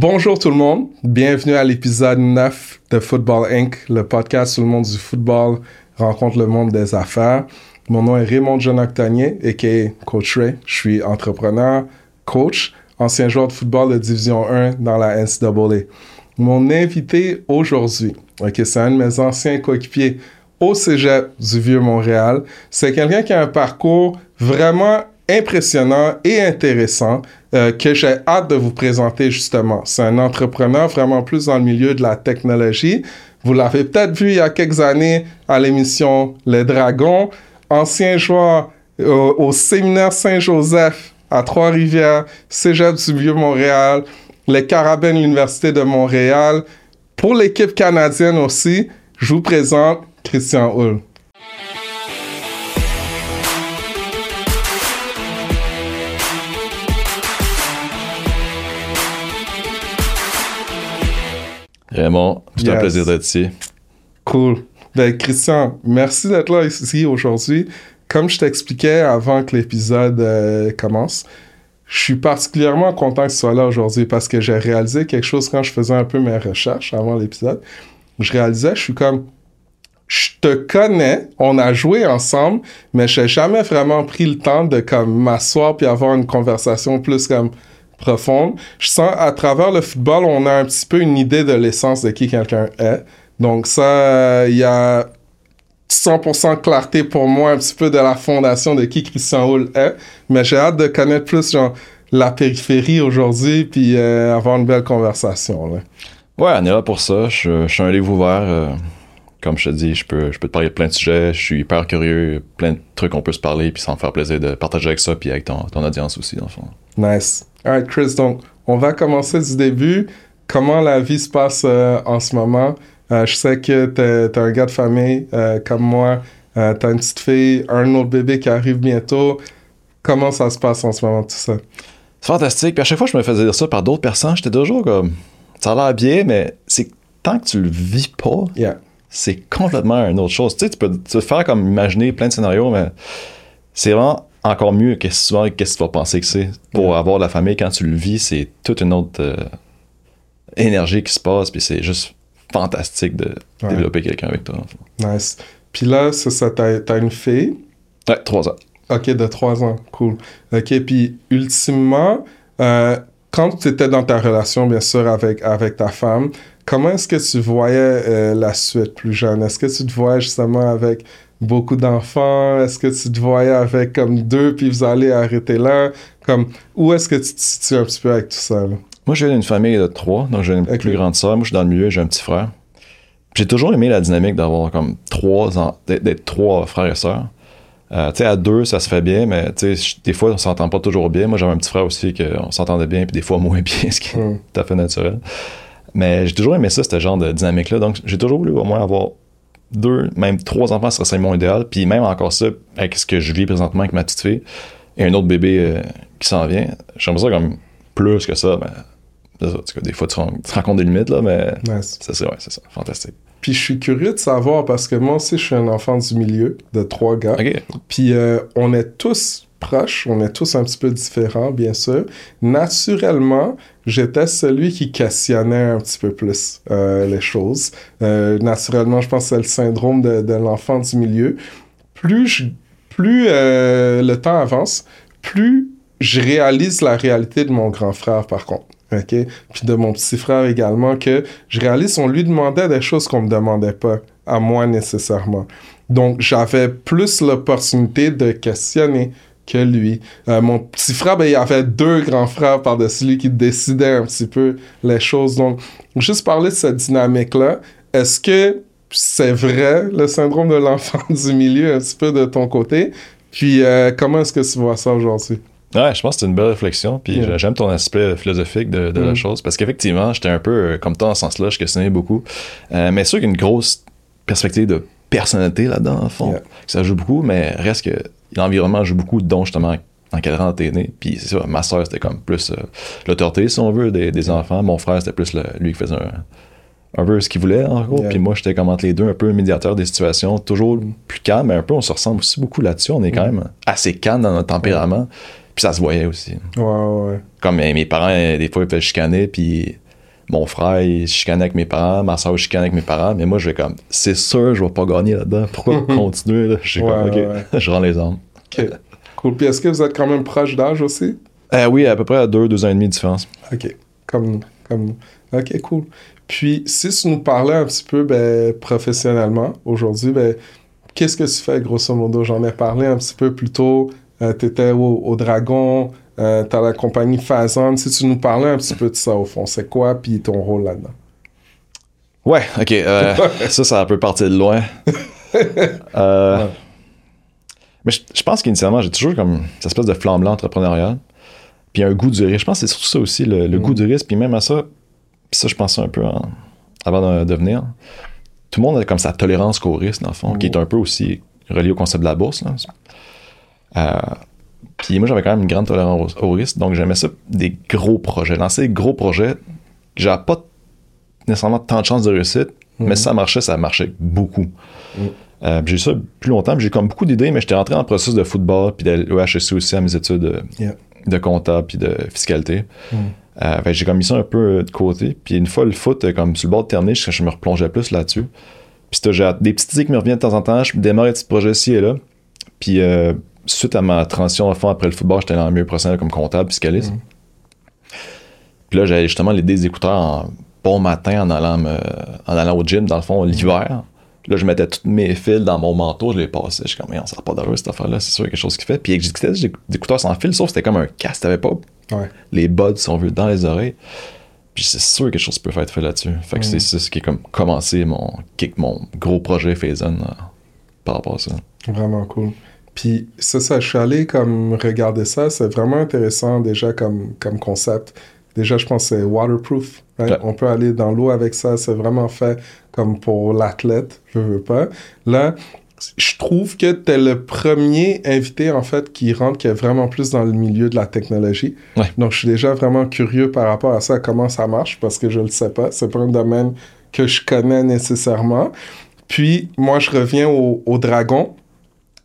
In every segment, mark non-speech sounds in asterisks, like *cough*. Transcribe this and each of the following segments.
Bonjour tout le monde, bienvenue à l'épisode 9 de Football Inc., le podcast où le monde du football rencontre le monde des affaires. Mon nom est Raymond John Octanier, a.k.a. Coach Ray. Je suis entrepreneur, coach, ancien joueur de football de Division 1 dans la NCAA. Mon invité aujourd'hui, c'est un de mes anciens coéquipiers au Cégep du Vieux-Montréal. C'est quelqu'un qui a un parcours vraiment impressionnant et intéressant euh, que j'ai hâte de vous présenter justement. C'est un entrepreneur vraiment plus dans le milieu de la technologie. Vous l'avez peut-être vu il y a quelques années à l'émission Les Dragons, ancien joueur euh, au séminaire Saint-Joseph à Trois-Rivières, Cégep du Vieux-Montréal, les Carabins de l'Université de Montréal. Pour l'équipe canadienne aussi, je vous présente Christian Hull. Vraiment, c'est un plaisir d'être ici. Cool. Ben, Christian, merci d'être là ici aujourd'hui. Comme je t'expliquais avant que l'épisode euh, commence, je suis particulièrement content que tu sois là aujourd'hui parce que j'ai réalisé quelque chose quand je faisais un peu mes recherches avant l'épisode. Je réalisais, je suis comme, je te connais, on a joué ensemble, mais je n'ai jamais vraiment pris le temps de comme m'asseoir puis avoir une conversation plus comme profonde. Je sens à travers le football, on a un petit peu une idée de l'essence de qui quelqu'un est. Donc ça, il y a 100% clarté pour moi un petit peu de la fondation de qui Christian Hull est. Mais j'ai hâte de connaître plus genre, la périphérie aujourd'hui puis euh, avoir une belle conversation. Là. Ouais, on est là pour ça. Je, suis un livre ouvert. Euh, comme je te dis, je peux, je peux te parler de plein de sujets. Je suis hyper curieux. Plein de trucs qu'on peut se parler puis ça me faire plaisir de partager avec ça puis avec ton, ton audience aussi, dans le fond. Nice. Alright, Chris, donc on va commencer du début. Comment la vie se passe euh, en ce moment? Euh, je sais que tu es, un gars de famille euh, comme moi. tu as une petite fille, un autre bébé qui arrive bientôt. Comment ça se passe en ce moment, tout ça? C'est fantastique. Puis à chaque fois que je me faisais dire ça par d'autres personnes, j'étais toujours comme. Ça a l'air bien, mais c'est tant que tu le vis pas, c'est complètement une autre chose. Tu sais, tu peux te faire comme imaginer plein de scénarios, mais c'est vraiment encore mieux que souvent qu'est-ce que tu vas penser que c'est. Pour avoir la famille, quand tu le vis, c'est toute une autre euh, énergie qui se passe, puis c'est juste fantastique de développer quelqu'un avec toi. Nice. Puis là, c'est ça, t'as une fille? Ouais, trois ans. Ok, de trois ans, cool. Ok, puis ultimement, euh, quand tu étais dans ta relation, bien sûr, avec, avec ta femme, comment est-ce que tu voyais euh, la suite plus jeune? Est-ce que tu te voyais justement avec beaucoup d'enfants? Est-ce que tu te voyais avec comme deux, puis vous allez arrêter là? Comme, où est-ce que tu te situes un petit peu avec tout ça? Moi, j'ai une famille de trois, donc j'ai une plus grande sœur. Moi, je suis dans le milieu, j'ai un petit frère. J'ai toujours aimé la dynamique d'avoir comme trois, d'être trois frères et sœurs. Euh, tu sais, à deux, ça se fait bien, mais tu sais, des fois, on s'entend pas toujours bien. Moi, j'avais un petit frère aussi qu'on s'entendait bien, puis des fois moins *laughs* bien, ce qui est hmm. tout à fait naturel. Mais j'ai toujours aimé ça, ce genre de dynamique-là. Donc, j'ai toujours voulu au moins avoir deux, même trois enfants, ce serait mon idéal. Puis même encore ça, avec ce que je vis présentement avec ma petite fille et un autre bébé euh, qui s'en vient, j'aimerais ça comme plus que ça. Mais, des fois, tu, te rencontres des limites, là, mais c'est ça, ouais, c'est ça, fantastique. Puis je suis curieux de savoir parce que moi aussi, je suis un enfant du milieu de trois gars. Puis euh, on est tous proches, on est tous un petit peu différents, bien sûr. Naturellement, j'étais celui qui questionnait un petit peu plus euh, les choses. Euh, naturellement, je pense que c'est le syndrome de, l'enfant du milieu. Plus, plus euh, le temps avance, plus je réalise la réalité de mon grand frère, par contre. OK? Puis de mon petit frère également, que je réalise, on lui demandait des choses qu'on me demandait pas à moi nécessairement. Donc, j'avais plus l'opportunité de questionner, que lui. Euh, mon petit frère, ben, il avait deux grands frères par-dessus lui qui décidaient un petit peu les choses. Donc, juste parler de cette dynamique-là, est-ce que c'est vrai le syndrome de l'enfant *laughs* du milieu un petit peu de ton côté? Puis, euh, comment est-ce que tu vois ça aujourd'hui? Ouais, je pense que c'est une belle réflexion. Puis j'aime ton aspect philosophique de, la mm. chose. Parce qu'effectivement, j'étais un peu euh, comme toi dans ce sens-là, je questionnais beaucoup. mais sûr qu'il y a une grosse perspective de personnalité là-dedans, en fond. Ça joue beaucoup, mais reste que l'environnement joue beaucoup, dont justement encadrant t'es né. Puis c'est ça, ma soeur, c'était comme plus euh, l'autorité, si on veut, des, enfants. Mon frère, c'était plus lui qui faisait un, peu ce qu'il voulait, en gros. Puis moi, j'étais comme entre les deux, un peu médiateur des situations, toujours plus calme, mais un peu, on se ressemble aussi beaucoup là-dessus. On est quand même assez calme dans notre tempérament. Puis ça se voyait aussi. Ouais, ouais. Comme mes parents, des fois, ils faisaient chicaner, puis mon frère, il chicanait avec mes parents, ma soeur chicanait avec mes parents, mais moi, je vais comme, c'est sûr, je vais pas gagner là-dedans. Pourquoi *laughs* continuer? Là? Je comme, ok, *laughs* je rends les armes. Ok. Cool. Puis est-ce que vous êtes quand même proche d'âge aussi? Euh, oui, à peu près à deux, deux ans et demi de différence. Ok. Comme, comme... Ok, cool. Puis, si tu nous parlais un petit peu ben, professionnellement aujourd'hui, ben, qu'est-ce que tu fais grosso modo? J'en ai parlé un petit peu plus tôt. Euh, tu étais au, Dragon, euh, tu as la compagnie Fazon. Si tu nous parlais un petit peu de ça au fond, c'est quoi, puis ton rôle là-dedans? Ouais, ok. Euh, *laughs* ça, ça peut partir de loin. *laughs* Mais je, pense qu'initialement, j'ai toujours comme cette espèce de flamme-là entrepreneuriale. Puis un goût du risque. Je pense que c'est surtout ça aussi, le, goût mm. du risque. Puis même à ça, puis ça, je pense un peu avant de, venir. Tout le monde a comme sa tolérance qu'au risque, dans le fond, qui est un peu aussi relié au concept de la bourse. Euh, puis moi, j'avais quand même une grande tolérance au, risque, donc j'aimais ça, des gros projets. Lancer des gros projets, j'avais pas nécessairement tant de chances de réussite, mais si ça marchait, ça marchait beaucoup. Euh, j'ai eu ça plus longtemps, j'ai comme beaucoup d'idées, mais j'étais rentré dans le processus de football, puis de l'EHSC aussi à mes études de, de comptable, puis de fiscalité. Euh, j'ai comme mis ça un peu de côté. Puis une fois le foot, comme sur le bord de terminer, je, je me replongeais plus là-dessus. Puis j'ai des petites idées qui me reviennent de temps en temps. Je démarre des petits projets ici et là. Puis euh, suite à ma transition à fond après le football, j'étais dans le milieu professionnel comme comptable, fiscaliste. Mm. Puis là, j'avais justement les des écouteurs en bon matin en allant, en allant au gym, dans le fond, l'hiver. Là, je mettais tous mes fils dans mon manteau, je les passais. Je suis comme, on sert pas d'heure cette affaire-là, c'est sûr, quelque chose qui fait. Puis j'écoutais des écouteurs sans fil, sauf c'était comme un casque, t'avais pas les buds, si on veut, dans les oreilles. Puis c'est sûr que quelque chose peut faire être fait là-dessus. Fait que c'est ce qui a comme commencé mon, mon gros projet Phazon euh, par rapport à ça. Vraiment cool. Puis ça, ça, je suis allé comme regarder ça, c'est vraiment intéressant déjà comme, comme concept. Déjà, je pense que c'est waterproof. On peut aller dans l'eau avec ça, c'est vraiment fait comme pour l'athlète, je veux pas. Là, je trouve que tu es le premier invité, en fait, qui rentre, qui est vraiment plus dans le milieu de la technologie. Donc, je suis déjà vraiment curieux par rapport à ça, comment ça marche, parce que je le sais pas. C'est pas un domaine que je connais nécessairement. Puis, moi, je reviens au, Dragon.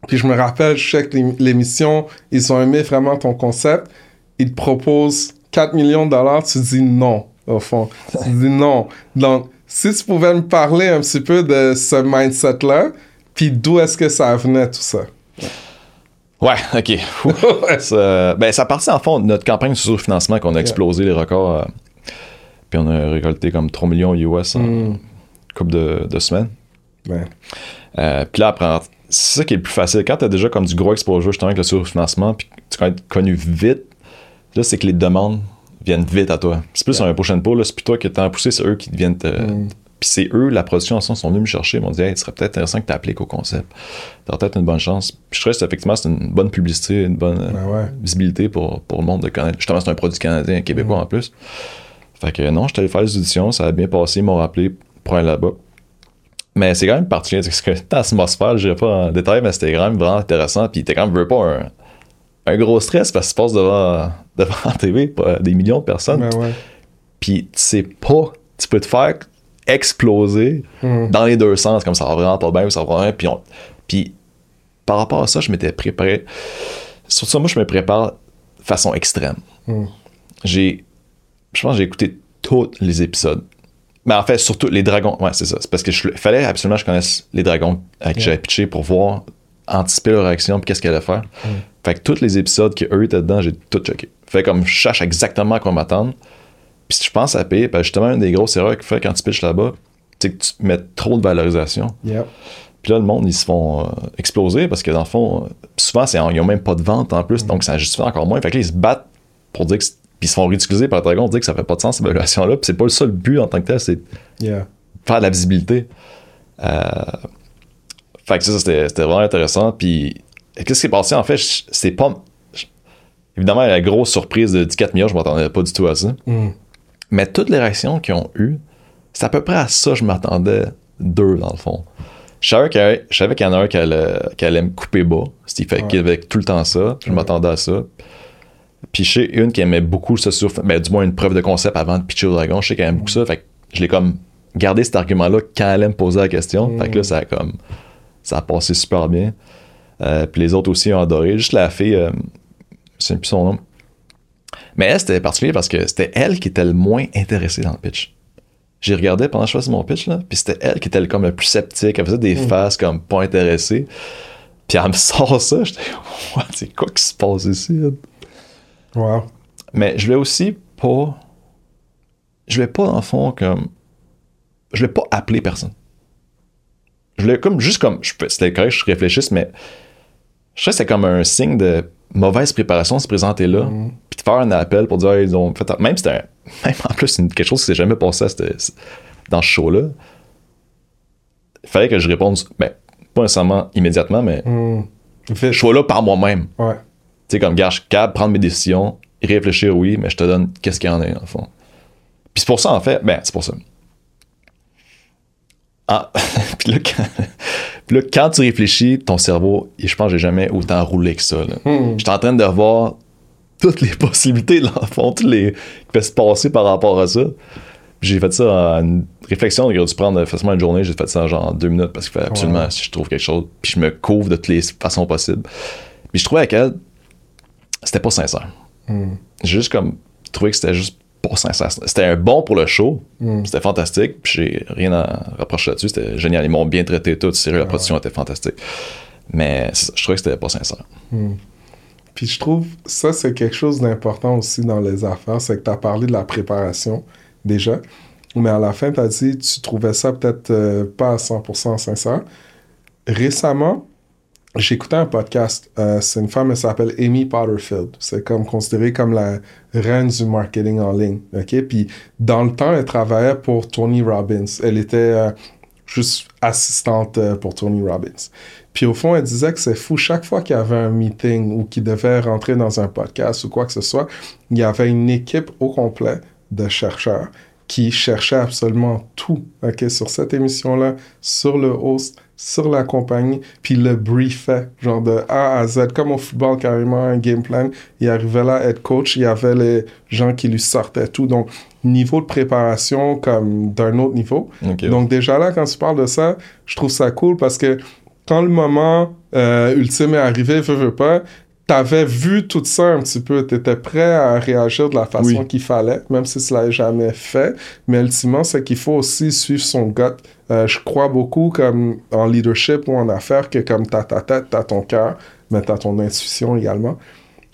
Puis, je me rappelle, je sais que l'émission, ils ont aimé vraiment ton concept. Ils te proposent 4 millions de dollars. Tu dis non, au fond. tu dis non. Donc, si tu pouvais me parler un petit peu de ce mindset-là, puis d'où est-ce que ça venait tout ça? Ouais, ok. *laughs* ça, ben, ça partit en fond de notre campagne sur financement qu'on a explosé les records. Euh, puis on a récolté comme 3 millions US en mm. couple de, semaines. Euh, puis là, après, c'est ça qui est le plus facile. Quand tu as déjà comme du gros exposure justement avec le surfinancement, puis tu es connu vite, là, c'est que les demandes viennent vite à toi. C'est plus un prochain pool, c'est plus toi qui t'en poussé, c'est eux qui viennent te, mm. Puis c'est eux, la production en son, sont venus me chercher. Ils m'ont dit, hey, ce serait peut-être intéressant que tu appliques au concept. T'as peut-être une bonne chance. Puis je trouve que effectivement, c'est une bonne publicité, une bonne ben visibilité pour, pour le monde de connaître. Justement, c'est un produit canadien, québécois mm. en plus. Fait que non, je allé faire les auditions, ça a bien passé, ils m'ont rappelé pour aller là-bas. Mais c'est quand même particulier, parce que l'atmosphère, je dirais pas en détail, mais c'était quand même vraiment intéressant. Puis t'es quand même pas un, un, gros stress parce que tu passes devant, *laughs* devant la TV, des millions de personnes. Ben puis tu sais pas, tu peux te faire exploser hmm. dans les deux sens, comme ça va vraiment pas bien, ça va bien. Puis, puis par rapport à ça, je m'étais préparé. Sur ça, moi, je me prépare de façon extrême. Hmm. J'ai. Je pense que j'ai écouté tous les épisodes. Mais en fait, surtout les dragons. Ouais, c'est ça. C'est parce que je, fallait absolument que je connaisse les dragons avec qui j'avais pitché pour voir, anticiper leur réaction puis qu'est-ce qu'elle allait faire. Hmm. Fait que tous les épisodes qu'eux étaient dedans, j'ai tout checké. Fait comme je cherche exactement à quoi m'attendre. Puis si je pense à payer, ben justement, une des grosses erreurs qu'il fait quand tu pitches là-bas, c'est que tu mets trop de valorisation. Puis là, le monde, ils se font euh, exploser parce que dans le fond, souvent, ils n'ont même pas de vente en plus, mm. donc ça justifie encore moins. Fait que là, ils se battent pour dire que. Puis ils se font ridiculiser par le dragon, dire que ça fait pas de sens, cette évaluation-là. Puis c'est pas le seul but en tant que tel, c'est faire de la visibilité. Euh, fait que ça, c'était vraiment intéressant. Puis qu'est-ce qui est passé en fait? C'est pas. Évidemment, la grosse surprise de 14 millions, je m'attendais pas du tout à ça. Mm. Mais toutes les réactions qu'ils ont eues, c'est à peu près à ça que je m'attendais d'eux, dans le fond. Je savais qu'il y en a un qui allait, me couper bas. Il fait qu'il avait tout le temps ça. Je m'attendais à ça. Sais une qui aimait beaucoup ça sur. Ben, du moins une preuve de concept avant de pitcher au dragon. Je sais qu'elle aime beaucoup ça. Fait que je l'ai comme gardé cet argument-là quand elle allait me poser la question. Fait que là, ça a comme. Ça a passé super bien. Euh, puis les autres aussi ont adoré. Juste la fille, euh, sais plus son nom. Mais elle, c'était particulier parce que c'était elle qui était le moins intéressée dans le pitch. J'ai regardé pendant que je faisais mon pitch, là, puis c'était elle qui était comme le plus sceptique. Elle faisait des mm. faces comme pas intéressées. Puis elle me *laughs* sort ça, j'étais, *laughs* c'est quoi qui se passe ici? Wow. Mais je voulais aussi pas. Je voulais pas, en fond, comme. Je voulais pas appeler personne. Je voulais comme, juste comme. C'était correct, je réfléchisse, mais. Je sais que c'est comme un signe de mauvaise préparation de se présenter là, mm. puis de faire un appel pour dire, ils ont fait. Même c'était. *laughs* Même en plus, quelque chose qui s'est jamais passé dans ce show-là. Il fallait que je réponde. Ben, pas nécessairement immédiatement, mais. Mm. Je sois là par moi-même. Ouais. Tu sais, comme, gars, je suis capable de prendre mes décisions, réfléchir, oui, mais je te donne qu'est-ce qu'il y en a, en fond. Puis c'est pour ça, en fait, ben, c'est pour ça. Ah, *laughs* *laughs* puis là, quand, tu réfléchis, ton cerveau, et je pense que j'ai jamais autant roulé que ça. Hmm. J'étais en train de voir toutes les *laughs* possibilités, dans le fond, tous les qui peuvent se passer par rapport à ça. J'ai fait ça en une réflexion, j'ai dû prendre facilement une journée, j'ai fait ça en genre deux minutes parce qu'il fallait absolument, si je trouve quelque chose, puis je me couvre de toutes les façons possibles. Puis je trouvais avec elle, c'était pas sincère. Hmm. J'ai juste comme trouvé que c'était juste pas sincère. C'était un bon pour le show. Hmm. C'était fantastique. Puis j'ai rien à reprocher là-dessus. C'était génial. Ils m'ont bien traité tout. Sérieux, la production était fantastique. Mais je trouvais que c'était pas sincère. Hmm. Puis je trouve ça, c'est quelque chose d'important aussi dans les affaires. C'est que tu as parlé de la préparation déjà. Mais à la fin, tu as dit tu trouvais ça peut-être euh, pas à 100% sincère. Récemment, J'écoutais un podcast. Euh, c'est une femme, elle s'appelle Amy Potterfield. C'est comme considéré comme la reine du marketing en ligne. OK? Puis dans le temps, elle travaillait pour Tony Robbins. Elle était euh, juste assistante euh, pour Tony Robbins. Puis au fond, elle disait que c'est fou. Chaque fois qu'il y avait un meeting ou qu'il devait rentrer dans un podcast ou quoi que ce soit, il y avait une équipe au complet de chercheurs qui cherchaient absolument tout ok, sur cette émission-là, sur le host, sur la compagnie, puis le briefait, genre de A à Z, comme au football carrément, un game plan. Il arrivait là, être coach, il y avait les gens qui lui sortaient tout. Donc, niveau de préparation comme d'un autre niveau. Donc, déjà là, quand tu parles de ça, je trouve ça cool parce que quand le moment euh, ultime est arrivé, veux, veux pas, t'avais vu tout ça un petit peu, t'étais prêt à réagir de la façon qu'il fallait, même si cela n'est jamais fait. Mais ultimement, c'est qu'il faut aussi suivre son gut. Euh, je crois beaucoup comme en leadership ou en affaires que comme t'as ta tête, t'as ton cœur, mais t'as ton intuition également.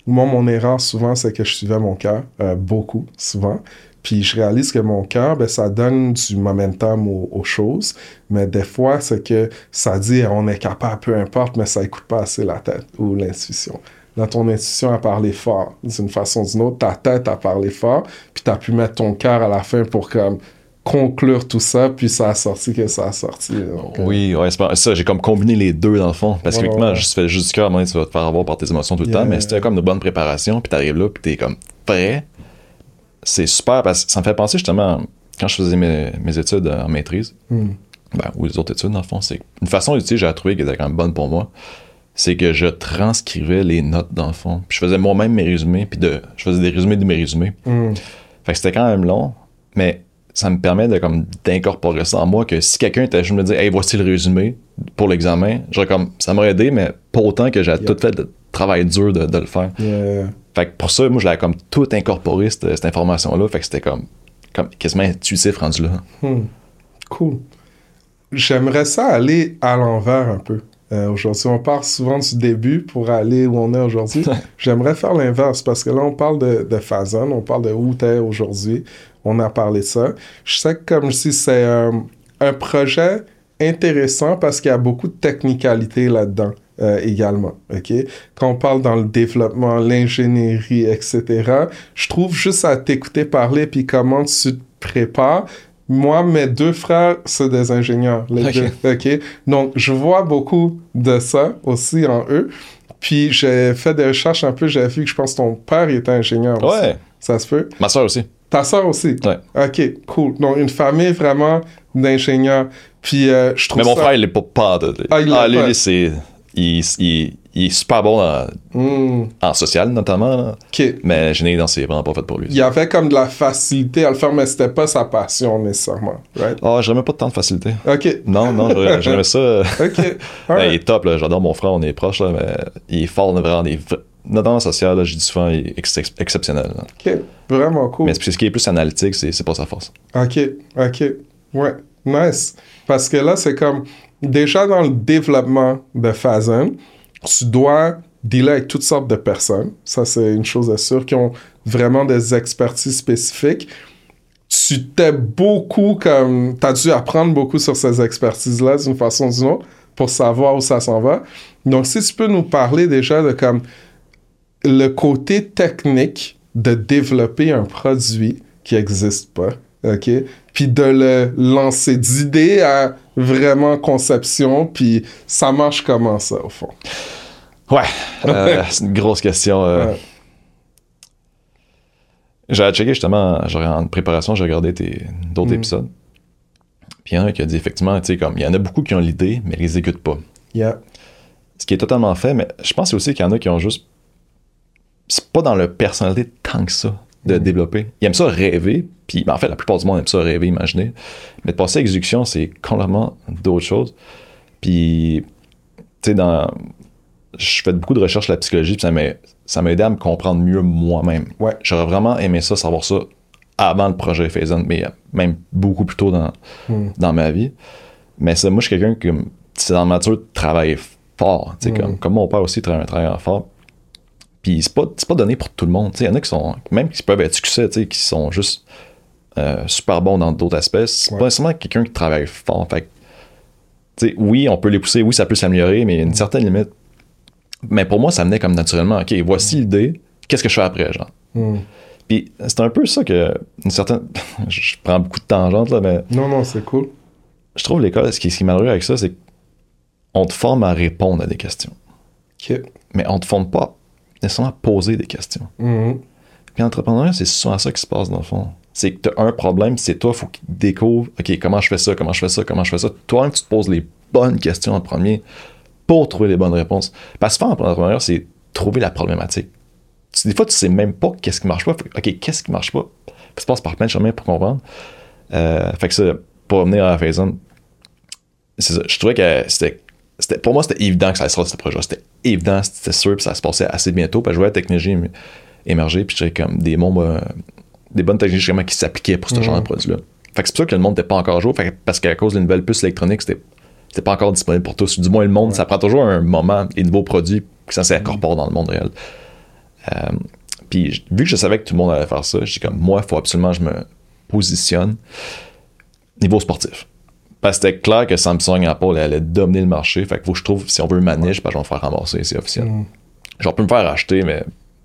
Moi, mon erreur souvent, c'est que je suivais mon cœur, euh, beaucoup, souvent. Puis je réalise que mon cœur, ben, ça donne du momentum aux, choses, mais des fois, c'est que ça dit on est capable, peu importe, mais ça écoute pas assez la tête ou l'intuition dans ton intuition à parler fort. D'une façon ou d'une autre, ta tête a parlé fort, puis tu as pu mettre ton cœur à la fin pour comme conclure tout ça, puis ça a sorti que ça a sorti. Euh. oui, ouais, c'est ça. J'ai comme combiné les deux dans le fond. Parce que, ouais, je fais juste du cœur, tu vas te faire avoir par tes émotions tout le temps, mais c'était comme une bonne préparation, puis t'arrives là, puis t'es comme prêt. C'est super, parce que ça me fait penser justement, quand je faisais mes, études en maîtrise, hmm. ben, ou les autres études, dans le fond, c'est une façon d'utiliser, j'ai trouvé qui était quand même bonne pour moi c'est que je transcrivais les notes dans le fond. Puis je faisais moi-même mes résumés, puis de, je faisais des résumés de mes résumés. Hmm. Fait que c'était quand même long, mais ça me permet de comme d'incorporer ça en moi que si quelqu'un était je me dire hey voici le résumé pour l'examen genre comme ça m'aurait aidé mais pas autant que j'ai tout fait de travail dur de, le faire fait que pour ça moi je l'avais comme tout incorporé cette, information là fait que c'était comme comme quasiment intuitif rendu là hmm. cool j'aimerais ça aller à l'envers un peu euh, aujourd'hui, on part souvent du début pour aller où on est aujourd'hui. *laughs* J'aimerais faire l'inverse parce que là, on parle de, de Fazon, on parle de où tu es aujourd'hui. On a parlé de ça. Je sais que, comme dis, c'est un, projet intéressant parce qu'il y a beaucoup de technicalité là-dedans. Euh, également, ok? Quand on parle dans le développement, l'ingénierie, etc., je trouve juste à t'écouter parler puis comment tu te prépares, moi, mes deux frères, c'est des ingénieurs. Les deux, OK? Donc, je vois beaucoup de ça aussi en eux. Puis, j'ai fait des recherches un peu. J'ai vu que je pense que ton père était ingénieur aussi. Ouais. Ça se peut? Ma soeur aussi. Ta soeur aussi? Ouais. OK, cool. Donc, une famille vraiment d'ingénieurs. Puis, euh, je trouve Mais mon frère, il est pas... pas de... Ah, il ah, lui, c'est... Il, il, il est super bon hmm. en social, notamment. Mais je n'ai dans c'est vraiment pas fait pour lui. Il y avait comme de la facilité à le faire, mais c'était pas sa passion nécessairement. Right? Oh, j'aimais pas tant de facilité. OK. Non, non, j'aimais ça. *laughs* OK. *laughs* il est top, J'adore mon frère, on est proches, là, mais il est fort, vraiment des notre tendance sociale, je dis souvent, est exceptionnelle. OK, vraiment cool. Mais ce qui est plus analytique, c'est pas sa force. OK, OK. Ouais, nice. Parce que là, c'est comme, déjà dans le développement de Phazon, tu dois dealer avec toutes sortes de personnes. Ça, c'est une chose sûre, qui ont vraiment des expertises spécifiques. Tu t'es beaucoup comme. Tu as dû apprendre beaucoup sur ces expertises-là d'une façon ou d'une autre pour savoir où ça s'en va. Donc, si tu peux nous parler déjà de comme le côté technique de développer un produit qui n'existe pas, OK? Puis de le lancer d'idée à vraiment conception, puis ça marche comment ça, au fond? Ouais, euh, *laughs* c'est une grosse question. Euh. J'ai checké justement, en préparation, j'ai regardé d'autres mm. épisodes. Puis il y en a qui a dit effectivement, tu sais, comme il y en a beaucoup qui ont l'idée, mais ils l'exécutent pas. Yeah. Ce qui est totalement fait, mais je pense aussi qu'il y en a qui ont juste. C'est pas dans leur personnalité tant que ça de développer. Ils aiment ça rêver, puis ben, en fait, la plupart du monde aime ça rêver, imaginer. Mais de passer à l'exécution, c'est complètement d'autres choses. Puis, tu sais, dans je fais beaucoup de recherches sur la psychologie, puis ça m'a aidé à me comprendre mieux moi-même. Ouais. J'aurais vraiment aimé ça, savoir ça avant le projet Phazon, mais même beaucoup plus tôt dans, hmm. dans ma vie. Mais ça, moi, je suis quelqu'un qui, c'est dans ma nature de travailler fort. Hmm. Comme, comme mon père aussi travaille, travaille fort. Puis c'est pas, pas donné pour tout le monde. Il y en a qui sont, même qui peuvent être succès, qui sont juste euh, super bons dans d'autres aspects. C'est pas nécessairement quelqu'un qui travaille fort. Fait oui, on peut les pousser, oui, ça peut s'améliorer, mais il y a une hmm. certaine limite mais pour moi, ça venait comme naturellement. OK, voici l'idée, qu'est-ce que je fais après, genre? Hmm. Puis c'est un peu ça que, une certaine. *laughs* je prends beaucoup de tangentes, là, mais. Non, non, c'est cool. Je trouve l'école, ce qui, est malheureux avec ça, c'est qu'on te forme à répondre à des questions. OK. Mais on te forme pas nécessairement poser des questions. Hmm. Puis entrepreneur, c'est souvent ça qui se passe dans le fond. C'est que tu as un problème, c'est toi, il faut qu'il découvre, OK, comment je fais ça, comment je fais ça, comment je fais ça. Toi, tu te poses les bonnes questions en premier pour trouver les bonnes réponses. Parce que faire en entrepreneur, c'est trouver la problématique. des fois, tu sais même pas qu'est-ce qui marche pas. OK, qu'est-ce qui marche pas? Ça passe par plein de chemins pour comprendre. Euh, fait que ça, pour revenir à la Phazon, je trouvais que c'était pour moi, c'était évident que ça allait sortir ce projet. C'était évident, c'était sûr, puis ça se passait assez bientôt. Puis je voyais la technologie émerger, puis j'avais comme des, bons, des bonnes technologies qui s'appliquaient pour ce genre de produit-là. Fait que c'est pour ça que le monde n'était pas encore jour, parce qu'à cause d'une nouvelle puce électronique, c'était c'est pas encore disponible pour tous. Du moins, le monde, ça prend toujours un moment, les nouveaux produits, qui ça s'incorpore dans le monde réel. Euh, puis, vu que je savais que tout le monde allait faire ça, je dis comme, moi, il faut absolument que je me positionne niveau sportif. Parce que c'était clair que Samsung Apple allaient dominer le marché. Fait qu'il faut que je trouve, si on veut ma niche, ben, je vais me faire ramasser, c'est officiel. Mm. Genre, peux me faire acheter, mais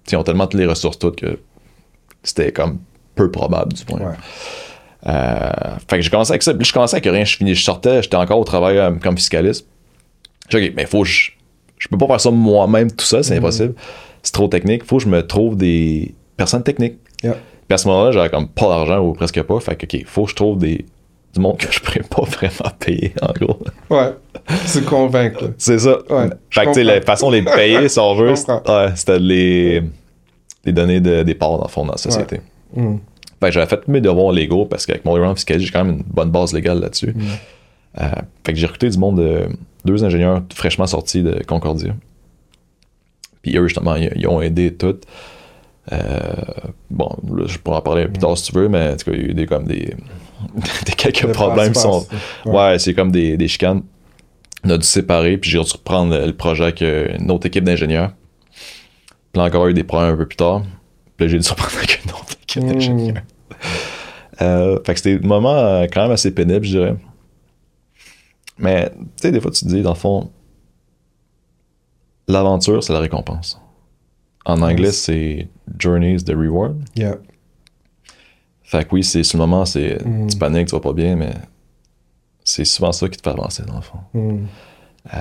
ils ont tellement toutes les ressources toutes que c'était comme peu probable du point. Euh, fait que j'ai commencé avec ça. Puis je commençais avec rien. Je, finis, je sortais, j'étais encore au travail euh, comme fiscaliste. J'ai dit, OK, mais faut que je, je peux pas faire ça moi-même tout ça, c'est mm-hmm. impossible. C'est trop technique. Faut que je me trouve des personnes techniques. Puis à ce moment-là, j'avais comme pas d'argent ou presque pas. Fait que, OK, faut que je trouve des, du monde que je pourrais pas vraiment payer, en gros. Ouais. C'est convaincre. c'est ça. Ouais, fait que, tu sais, la façon de les payer, si on veut, c'était de les, les donner de, des parts, dans le fond, dans la société. Mm. Fait j'avais fait mes devoirs légaux parce qu'avec mon background fiscal, j'ai quand même une bonne base légale là-dessus. Mm. Euh, fait que j'ai recruté du monde de deux ingénieurs fraîchement sortis de Concordia. Puis eux, justement, ils, ont aidé tout. Euh, bon, je pourrais en parler plus tard si tu veux, mais en tout cas, il y a eu des, comme des *laughs* quelques problèmes. Sont, ouais, c'est comme des, des chicanes. On a dû séparer, puis j'ai dû reprendre le projet avec une autre équipe d'ingénieurs. Puis là, encore eu des problèmes un peu plus tard. Puis là, j'ai dû *laughs* reprendre avec une autre équipe mmh. d'ingénieurs. Euh, fait que c'était un moment euh, quand même assez pénible, je dirais. Mais, tu sais, des fois, tu te dis, dans le fond, l'aventure, c'est la récompense. En anglais, c'est Journey is the reward. Yeah. Fait que oui, c'est sur le moment, c'est mm. tu paniques, tu vas pas bien, mais c'est souvent ça qui te fait avancer, dans le fond. Mm. Euh,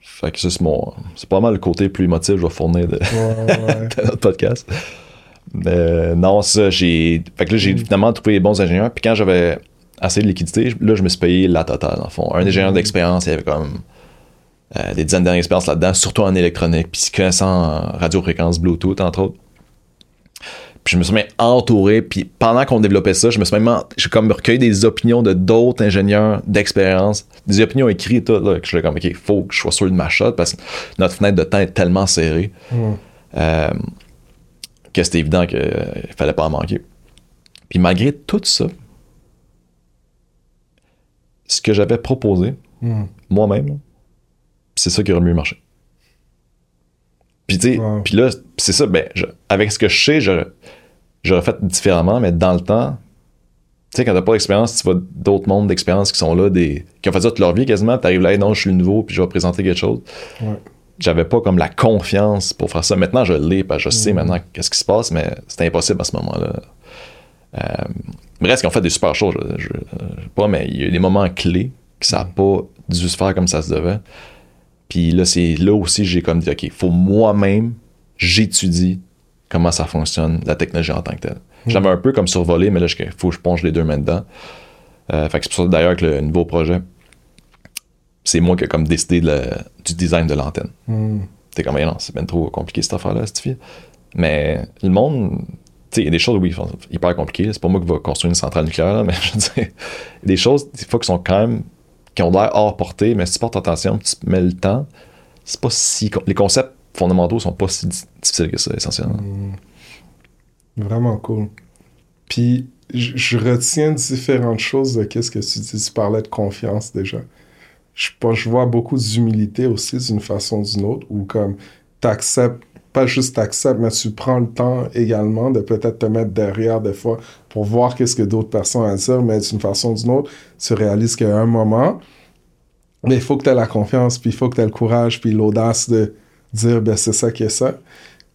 fait que c'est mon. C'est pas mal le côté plus émotif que je vais fournir de, *laughs* de notre podcast. Euh, non, ça, j'ai. Fait que là, j'ai mm. finalement trouvé les bons ingénieurs. Puis quand j'avais assez de liquidité, là, je me suis payé la totale, en fond. Un ingénieur d'expérience, il avait comme euh, des dizaines d'années d'expérience là-dedans, surtout en électronique, puis connaissant en radiofréquence Bluetooth, entre autres. Puis je me suis même entouré, puis pendant qu'on développait ça, je me suis même j'ai comme recueilli des opinions de d'autres ingénieurs d'expérience, des opinions écrites, tout, là, que je suis comme, OK, faut que je sois sûr de ma shot parce que notre fenêtre de temps est tellement serrée euh, que c'était évident qu'il fallait pas en manquer. Puis malgré tout ça, ce que j'avais proposé, hmm. moi-même, c'est ça qui aurait mieux marché. Puis, tu puis là, c'est ça, ben, avec ce que je sais, j'aurais, fait différemment, mais dans le temps, tu sais, quand t'as pas d'expérience, tu vois d'autres mondes d'expérience qui sont là, des, qui ont fait ça toute leur vie quasiment, t'arrives là, non, je suis le nouveau, puis je vais présenter quelque chose. J'avais pas comme la confiance pour faire ça. Maintenant, je l'ai, parce que je sais hmm. maintenant qu'est-ce qui se passe, mais c'était impossible à ce moment-là. Euh, bref, ils ont fait des super choses, je, sais pas, mais il y a des moments clés que ça n'a pas dû se faire comme ça se devait. Puis là, c'est là aussi j'ai comme dit, OK, faut moi-même, j'étudie comment ça fonctionne, la technologie en tant que telle. Hmm. J'avais un peu comme survolé, mais là, il faut que je plonge les deux mains dedans. Euh, fait que c'est pour ça d'ailleurs que le nouveau projet, c'est moi qui ai comme décidé du design de l'antenne. Mm. T'es comme, non, c'est bien trop compliqué cette affaire-là, cette fille. Mais le monde, tu sais, il y a des choses, oui, hyper compliquées. C'est pas moi qui va construire une centrale nucléaire, mais *laughs* je veux dire, des choses, des fois, qui sont quand même qui ont l'air hors portée, mais si tu portes attention, tu mets le temps, c'est pas si. Les concepts fondamentaux sont pas si difficiles que ça, essentiellement. Hmm. Vraiment cool. Puis, je retiens différentes choses de qu'est-ce que tu dis. Tu parlais de confiance déjà. Je, vois beaucoup d'humilité aussi d'une façon ou d'une autre, où comme tu acceptes pas juste t'acceptes, mais tu prends le temps également de peut-être te mettre derrière des fois pour voir qu'est-ce que d'autres personnes ont à dire, mais d'une façon ou d'une autre, tu réalises qu'à un moment, mais il faut que tu aies la confiance, puis il faut que tu aies le courage, puis l'audace de dire, ben c'est ça qui est ça.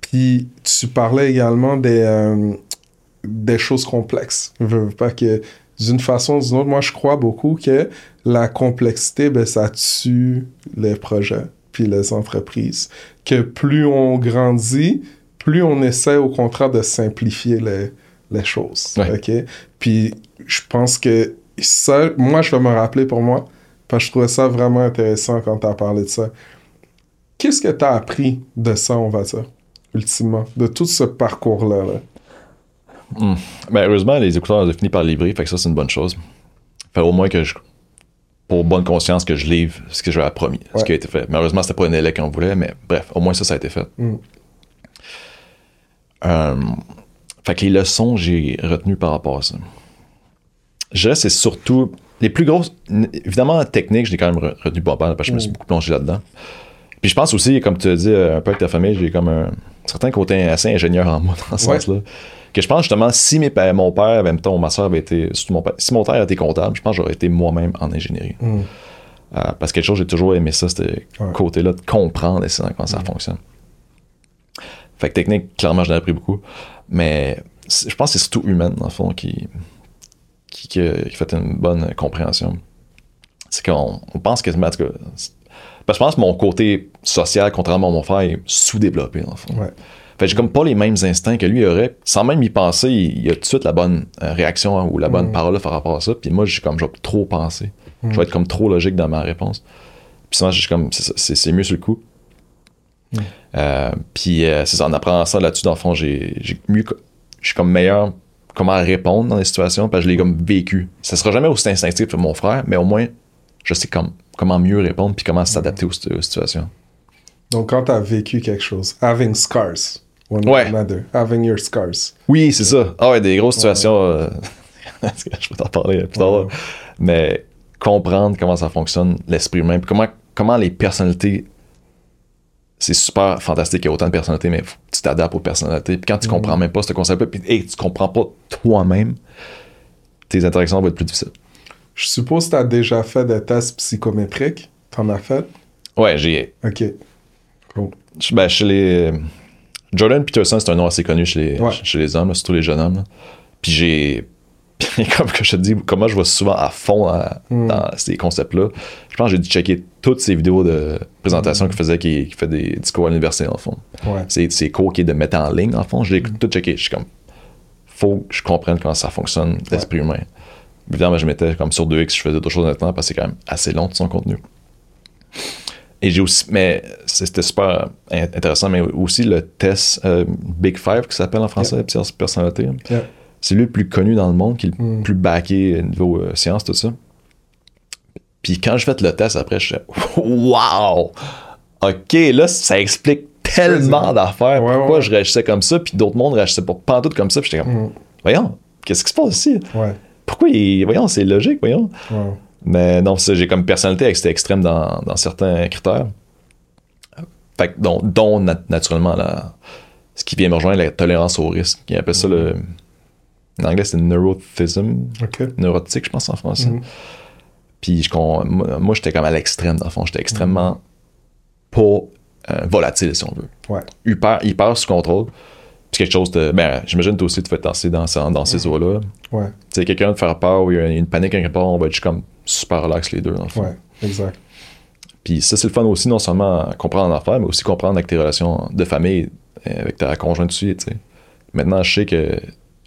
Puis tu parlais également des, euh, des choses complexes. Je veux pas que d'une façon ou d'une autre, moi je crois beaucoup que la complexité, ben ça tue les projets puis les entreprises. Que plus on grandit, plus on essaie au contraire de simplifier les, les choses. OK? Puis je pense que ça, moi, je vais me rappeler pour moi, parce que je trouvais ça vraiment intéressant quand tu as parlé de ça. Qu'est-ce que tu as appris de ça, on va dire, ultimement, de tout ce parcours-là? Là? Hmm. Ben, heureusement, les écouteurs ont fini par livrer, fait que ça, c'est une bonne chose. Fait au moins que je, pour bonne conscience que je livre ce que j'avais promis, ce qui a été fait. Malheureusement, c'était pas un élève qu'on voulait, mais bref, au moins ça, ça a été fait. Mm. Euh, fait que les leçons que j'ai retenues par rapport à ça. Je dirais c'est surtout les plus grosses. Évidemment, technique, j'ai quand même retenu pas mal parce que je me suis mm. beaucoup plongé là-dedans. Puis je pense aussi, comme tu as dit un peu avec ta famille, j'ai comme un certain côté assez ingénieur en moi dans ce sens-là que je pense justement, si mes mon père, même temps, ma soeur avait été, si mon, père, si mon père était comptable, je pense que j'aurais été moi-même en ingénierie. Mm. Euh, parce que quelque chose, j'ai toujours aimé ça, c'était côté-là de comprendre et comment ça mm. fonctionne. Fait que technique, clairement, j'en ai appris beaucoup. Mais je pense que c'est surtout humain, dans le fond, qui, qui, qui, fait une bonne compréhension. C'est qu'on on pense que, parce que je pense que mon côté social, contrairement à mon frère, est sous-développé, dans le fond. Fait j'ai comme pas les mêmes instincts que lui aurait. Sans même y penser, il, y a tout de suite la bonne euh, réaction hein, ou la bonne mm. parole par rapport à ça. Puis moi, j'ai comme, je vais trop penser. Je vais mm. être comme trop logique dans ma réponse. Puis souvent, je comme, c'est mieux sur le coup. Mm. Euh, puis euh, c'est ça, en apprenant ça là-dessus, dans le fond, j'ai mieux, je suis comme meilleur comment répondre dans les situations, parce que je l'ai comme vécu. Ça sera jamais aussi instinctif que mon frère, mais au moins, je sais comme, comment mieux répondre puis comment s'adapter aux, situations. Donc, quand tu as vécu quelque chose, having scars, ouais. having your scars. Oui, c'est ça. Ah ouais, des grosses situations. Euh, *laughs* je vais t'en parler plus tard. Mais comprendre comment ça fonctionne, l'esprit humain, comment, comment les personnalités. C'est super fantastique, il y a autant de personnalités, mais tu t'adaptes aux personnalités. Puis quand tu comprends même pas ce concept-là, puis tu comprends pas toi-même, tes interactions vont être plus difficiles. Je suppose que tu as déjà fait des tests psychométriques. T'en as fait? Ouais, j'ai. OK. Cool. Ben, chez les Jordan Peterson, c'est un nom assez connu chez les, chez les hommes, surtout les jeunes hommes. Puis j'ai. *laughs* comme que je te dis, comment je vois souvent à fond hmm. dans, ces concepts-là, je pense que j'ai dû checker toutes ces vidéos de présentation mm. qu'il faisait, qui, fait des discours à l'université, en fond. C'est ces cours qui est de mettre en ligne, en fond. Je l'ai tout checké. Je suis comme, faut que je comprenne comment ça fonctionne, l'esprit humain. Évidemment, je mettais comme sur 2X, je faisais d'autres choses maintenant parce que c'est quand même assez long de son contenu. Et j'ai aussi, mais c'était super intéressant, mais aussi le test euh, Big Five, qui s'appelle en français, yeah. personnalité. C'est lui le plus connu dans le monde, qui est le mm. plus backé niveau euh, science, tout ça. Puis quand je fais le test après, je suis Wow! OK, là, ça explique tellement d'affaires. pourquoi je réagissais comme ça, puis d'autres mondes réagissaient pas, pas tout comme ça. Puis j'étais comme, mm. voyons, qu'est-ce qui se passe ici? Pourquoi, il, voyons, c'est logique, voyons. Mais non, j'ai comme personnalité extrême dans, dans, certains critères. Fait dont, dont naturellement, ce qui vient me rejoindre, la tolérance au risque. Ils appellent ça le. En anglais, c'est neurothism. Neurotique, je pense, en français. Mm-hmm. Puis je, moi, j'étais comme à l'extrême, dans le fond. J'étais extrêmement pas euh, volatile, si on veut. Ouais. Hyper, hyper sous contrôle c'est quelque chose de. Ben, j'imagine toi aussi, tu fais tasser dans, dans ces eaux-là. Ouais. Tu sais, quelqu'un de faire peur ou il y a une panique quelque part, on va être juste comme super relax les deux, dans le fond. Ouais, exact. Puis ça, c'est le fun aussi, non seulement comprendre l'affaire, mais aussi comprendre avec tes relations de famille, euh, avec ta conjointe aussi, tu sais. Maintenant, je sais que.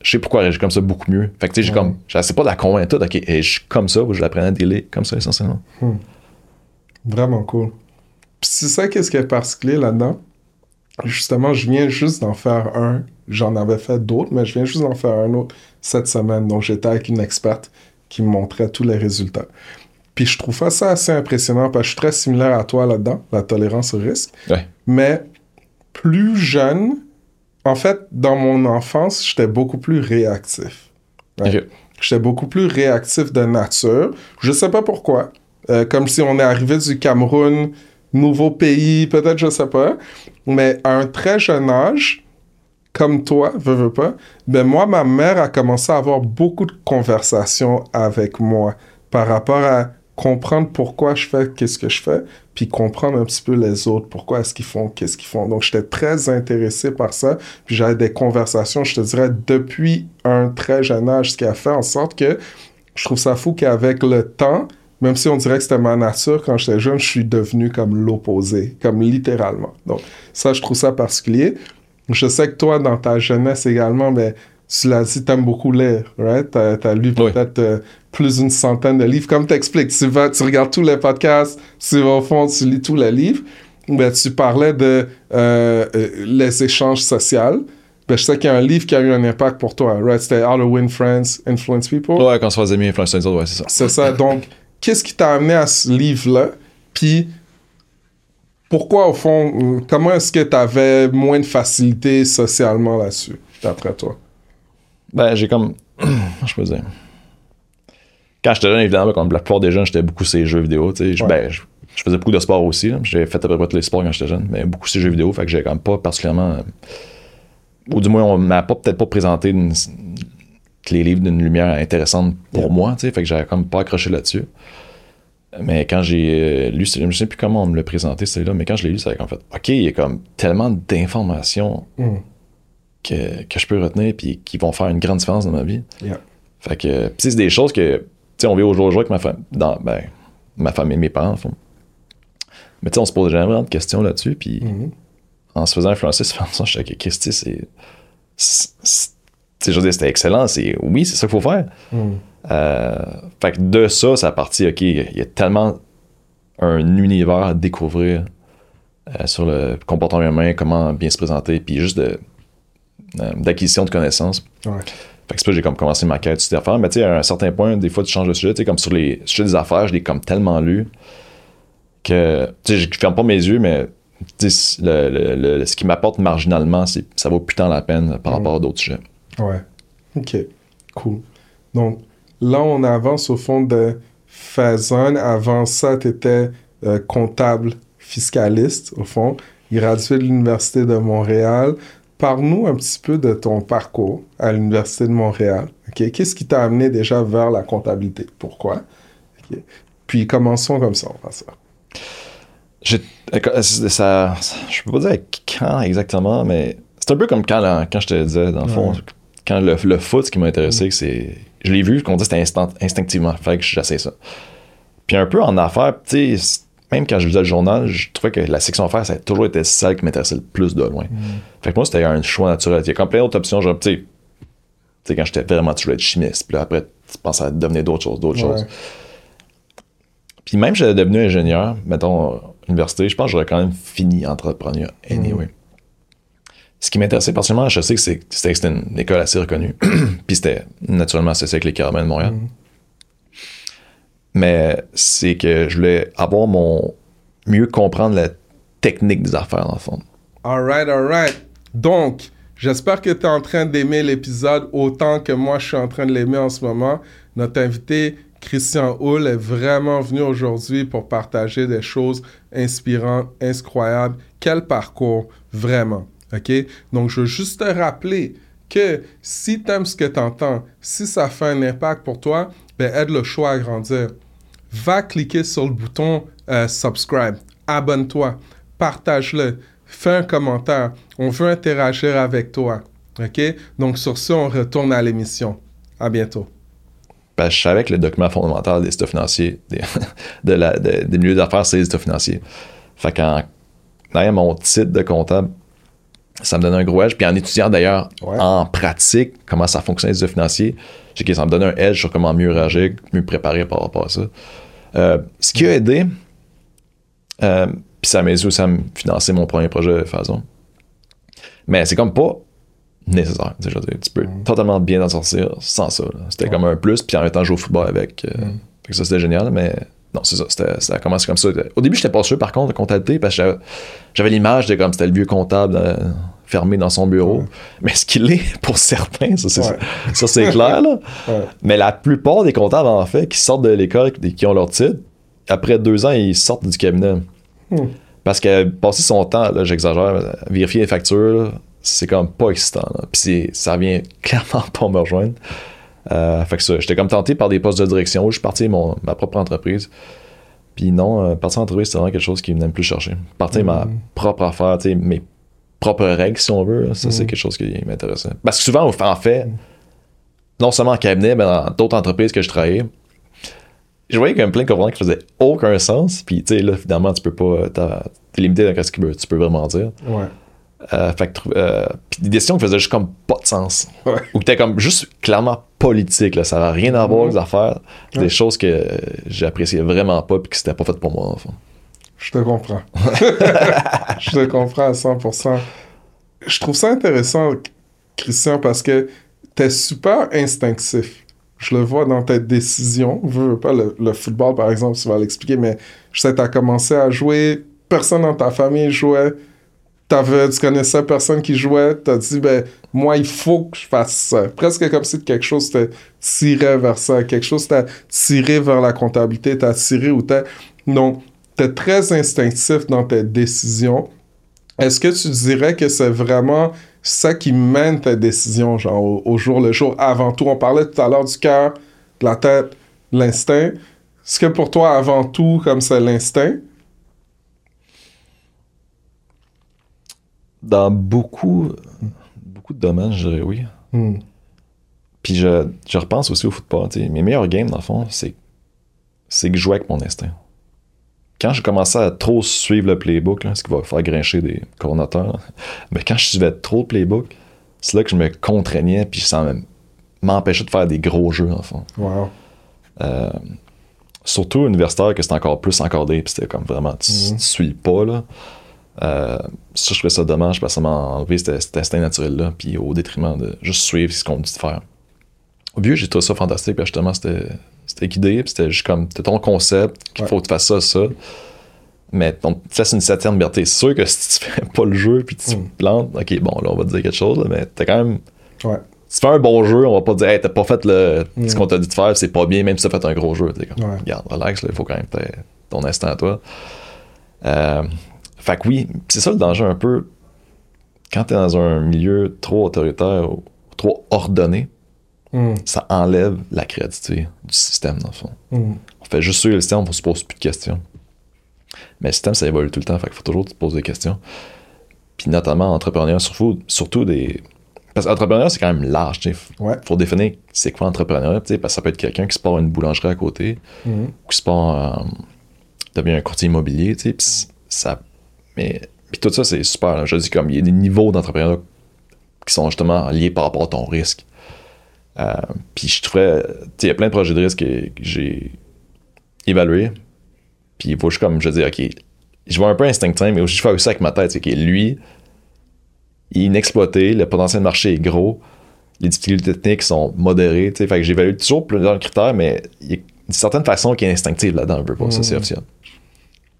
Je sais pourquoi j'ai comme ça beaucoup mieux. Fait que, tu sais, j'ai comme. J'essaie pas de la convaincre tout, ok, et je suis comme ça, ou je l'apprends à délai comme ça, essentiellement. Hmm. Vraiment cool. Puis c'est ça, qu'est-ce qui est particulier là-dedans? Justement, je viens juste d'en faire un. J'en avais fait d'autres, mais je viens juste d'en faire un autre cette semaine. Donc, j'étais avec une experte qui me montrait tous les résultats. Puis je trouve ça assez impressionnant parce que je suis très similaire à toi là-dedans, la tolérance au risque. Mais plus jeune, en fait, dans mon enfance, j'étais beaucoup plus réactif. J'étais beaucoup plus réactif de nature. Je sais pas pourquoi. Euh, comme si on est arrivé du Cameroun, nouveau pays, peut-être, je sais pas. Mais à un très jeune âge, comme toi, veux, veux pas, ben moi, ma mère a commencé à avoir beaucoup de conversations avec moi par rapport à comprendre pourquoi je fais qu'est-ce que je fais, puis comprendre un petit peu les autres, pourquoi est-ce qu'ils font, qu'est-ce qu'ils font. Donc, j'étais très intéressé par ça, puis j'avais des conversations, je te dirais, depuis un très jeune âge, ce qui a fait en sorte que je trouve ça fou qu'avec le temps, même si on dirait que c'était ma nature quand j'étais jeune, je suis devenu comme l'opposé, comme littéralement. Donc, ça, je trouve ça particulier. Je sais que toi, dans ta jeunesse également, ben, tu l'as dit, t'aimes beaucoup lire, right? T'as as lu peut-être euh, plus d'une centaine de livres. Comme t'expliques, tu vas, tu regardes tous les podcasts, tu vas au fond, tu lis tous les livres. Ben, tu parlais de euh, euh, les échanges sociaux. Ben, je sais qu'il y a un livre qui a eu un impact pour toi, right? C'était How to Win Friends, Influence People. Ouais, quand on se faisait mieux influencer les autres, ouais, c'est ça. C'est ça. Donc, qu'est-ce qui t'a amené à ce livre-là? Puis, pourquoi, au fond, comment est-ce que tu avais moins de facilité socialement là-dessus, d'après toi? Ben, j'ai comme. *clears throat* je peux dire? Quand j'étais jeune, évidemment, comme la plupart des jeunes, j'étais beaucoup ces jeux vidéo. Tu sais, ben, je, faisais beaucoup de sport aussi. J'ai fait à peu près tous les sports quand j'étais jeune, mais beaucoup ces jeux vidéo. Fait que j'ai quand même pas particulièrement. Ou du moins, on m'a pas peut-être pas présenté les livres d'une lumière intéressante pour moi, tu sais, fait que j'avais comme pas accroché là-dessus. Mais quand j'ai euh, lu, je ne sais plus comment on me l'a présenté celui-là, mais quand je l'ai lu, c'est en fait, ok, il y a comme tellement d'informations mm. que, que, je peux retenir puis qui vont faire une grande différence dans ma vie. Fait que, c'est des choses que, tu sais, on vit au jour le jour avec ma famille, dans, ben, ma famille, mes parents, font. Mais tu sais, on se pose jamais vraiment de questions là-dessus, puis mm-hmm. en se faisant influencer, *laughs* c'est ça, je sais que c'est c'était excellent. C'est, oui, c'est ça qu'il faut faire. Hmm. Euh, fait que de ça, ça partie, OK, il y a tellement un univers à découvrir euh, sur le comportement humain, comment bien se présenter, puis juste de, euh, d'acquisition de connaissances. Ouais. Fait que c'est pas j'ai comme commencé ma quête sur affaires, mais tu sais, à un certain point, des fois, tu changes de sujet, tu sais, comme sur les sujets des affaires, je l'ai comme tellement lu que, tu sais, je ferme pas mes yeux, mais le, le, ce qui m'apporte marginalement, c'est, ça vaut putain la peine par hmm. rapport à d'autres sujets. Ouais. OK. Cool. Donc, là, on avance au fond de 1. Avant ça, tu étais euh, comptable fiscaliste, au fond, gradué de l'Université de Montréal. Parle-nous un petit peu de ton parcours à l'Université de Montréal. Qu'est-ce qui t'a amené déjà vers la comptabilité? Pourquoi? Puis commençons comme ça, on va ça. Je, ça, je peux pas dire quand exactement, mais c'est un peu comme quand, quand je te disais, dans le fond, quand le, le, foot, ce qui m'a intéressé, mm. c'est. Je l'ai vu, qu'on dit c'était instant, instinctivement. Fait que j'essaie ça. Puis un peu en affaires, tu sais, même quand je lisais le journal, je trouvais que la section affaires, ça a toujours été celle qui m'intéressait le plus de loin. Mm. Fait que moi, c'était un choix naturel. Il y a comme plein d'autres options, genre, tu sais, quand j'étais vraiment, toujours être chimiste. Puis là, après, tu penses à devenir d'autres choses, d'autres choses. Puis même, j'étais devenu ingénieur, mettons, université, je pense que j'aurais quand même fini entrepreneur anyway. Ce qui m'intéressait particulièrement je sais que c'était une école assez reconnue. *clears throat* Puis c'était naturellement associé avec les Carabins de Montréal. Mm. Mais c'est que je voulais avoir mon. mieux comprendre la technique des affaires, dans le fond. Alright, alright. Donc, j'espère que tu es en train d'aimer l'épisode autant que moi je suis en train de l'aimer en ce moment. Notre invité, Christian Hull, est vraiment venu aujourd'hui pour partager des choses inspirantes, incroyables. Quel parcours, vraiment. OK? Donc, je veux juste te rappeler que si tu aimes ce que tu entends, si ça fait un impact pour toi, ben aide le choix à grandir. Va cliquer sur le bouton euh, subscribe, abonne-toi, partage-le, fais un commentaire. On veut interagir avec toi. OK? Donc, sur ce, on retourne à l'émission. À bientôt. Ben, je savais que le document fondamental des états financiers, *laughs* des, milieux d'affaires, c'est les états financiers. Fait qu'en mon titre de comptable, ça me donne un gros edge. Puis en étudiant d'ailleurs en pratique comment ça fonctionne les états financiers, j'ai que ça me donne un edge sur comment mieux réagir, mieux préparer par rapport à ça. Euh, ce qui a aidé, euh, puis ça m'a aidé aussi à me financer mon premier projet de façon. Mais c'est comme pas nécessaire. tu peux mm. totalement bien en sortir sans ça. C'était comme un plus, puis en même temps jouer au football avec. Euh, mm. ça, c'était génial, mais non, c'est ça. Ça a commencé comme ça. Au début, j'étais pas sûr, par contre, de comptabilité, parce que j'avais l'image de comme c'était le vieux comptable euh, fermé dans son bureau. Mais ce qu'il est pour certains, ça, c'est clair. Là. Mais la plupart des comptables, en fait, qui sortent de l'école, qui ont leur titre, après deux ans, ils sortent du cabinet. Hmm. Parce que passer son temps, là, j'exagère, vérifier les factures, c'est comme pas excitant. Puis ça vient *laughs* clairement pas me rejoindre. Euh, fait que ça, j'étais comme tenté par des postes de direction. Je suis parti mon, ma propre entreprise. Puis non, euh, partir en entreprise, c'est vraiment quelque chose qui venait me plus chercher. Partir ma hmm. propre affaire, mes propres règles, si on veut, ça, c'est hmm. quelque chose qui m'intéressait. Parce que souvent, en fait, non seulement en cabinet, mais dans d'autres entreprises que je travaillais, je voyais quand même plein de comportements qui faisaient aucun sens. Puis, tu sais, là, finalement, tu peux pas. T'es limité dans ce que tu peux vraiment dire. Ouais. Euh, fait que, euh, des décisions qui faisaient juste comme pas de sens. Ou qui étaient comme juste clairement politique. Là. Ça n'avait rien à voir avec les affaires. Des choses que j'appréciais vraiment pas puis que c'était pas fait pour moi, en. Je te comprends. *laughs* je te comprends à 100%. Je trouve ça intéressant, Christian, parce que t'es super instinctif je le vois dans tes décisions. Je veux pas le, football, par exemple, tu vas l'expliquer, mais je sais, tu as commencé à jouer, personne dans ta famille jouait, tu connaissais personne qui jouait, tu as dit, ben, moi, il faut que je fasse ça. Presque comme si quelque chose te tirait vers ça, quelque chose t'a tiré vers la comptabilité, t'a tiré ou t'es. Donc, tu es très instinctif dans tes décisions. Est-ce que tu dirais que c'est vraiment ça qui mène ta décision, genre au, jour le jour, avant tout. On parlait tout à l'heure du cœur, de la tête, l'instinct. Est-ce que pour toi, avant tout, comme c'est l'instinct? Dans beaucoup, beaucoup de domaines, je dirais oui. Hmm. Puis je, je, repense aussi au football. Mes meilleurs games, dans le fond, c'est, c'est que je jouais avec mon instinct quand j'ai commencé à trop suivre le playbook, ce qui va faire grincher des coordonnateurs, mais quand je suivais trop le playbook, c'est là que je me contraignais, puis ça m'empêchait de faire des gros jeux, en fond. Wow. Euh, surtout universitaire, que c'était encore plus encadré, puis c'était comme vraiment, tu, ne mhm. suis pas, là. Euh, ça, je trouvais ça dommage, parce que ça m'a enlevé cet, instinct naturel-là, puis au détriment de juste suivre ce qu'on me dit de faire. Au début, j'ai trouvé ça fantastique, puis justement, c'était guidé, puis c'était juste comme, c'était ton concept, qu'il faut que tu fasses ça, ça. Mais tu laisses une certaine liberté. C'est sûr que *laughs* si tu fais pas le jeu, puis tu mm. plantes, ok, bon, là, on va te dire quelque chose, mais t'es quand même. Ouais. Si tu fais un bon jeu, on va pas dire, hey, t'as pas fait le, mm. ce qu'on t'a dit de faire, c'est pas bien, même si t'as fait un gros jeu. T'es comme, regarde, relax, il faut quand même ton instant à toi. Euh, fait que oui, c'est ça le danger un peu. Quand t'es dans un milieu trop autoritaire ou trop ordonné, Hmm. ça enlève la créativité du système, dans le fond. Hmm. On fait juste suivre le système, on se pose plus de questions. Mais le système, ça évolue tout le temps, fait qu'il faut toujours te poser des questions. Puis notamment, entrepreneur, surtout, surtout des. Parce qu'entrepreneur, c'est quand même large. Il ouais. faut définir c'est quoi entrepreneur. Parce que ça peut être quelqu'un qui se part une boulangerie à côté, hmm. ou qui se part. Euh, devient un courtier immobilier. Puis ça. Mais. Puis tout ça, c'est super. Je dis comme il y a des niveaux d'entrepreneuriat qui sont justement liés par rapport à ton risque. Euh, puis je trouvais, il y a plein de projets de risque que, j'ai évalués. Puis il faut juste comme je dis, OK, je vois un peu instinctif, mais je fais aussi avec ma tête. C'est que lui, il est inexploité, le potentiel de marché est gros, les difficultés techniques sont modérées. Fait que j'évalue toujours plusieurs critères, mais il y a une certaine façon qui est instinctive là-dedans un peu pour ça, c'est hmm. officiel.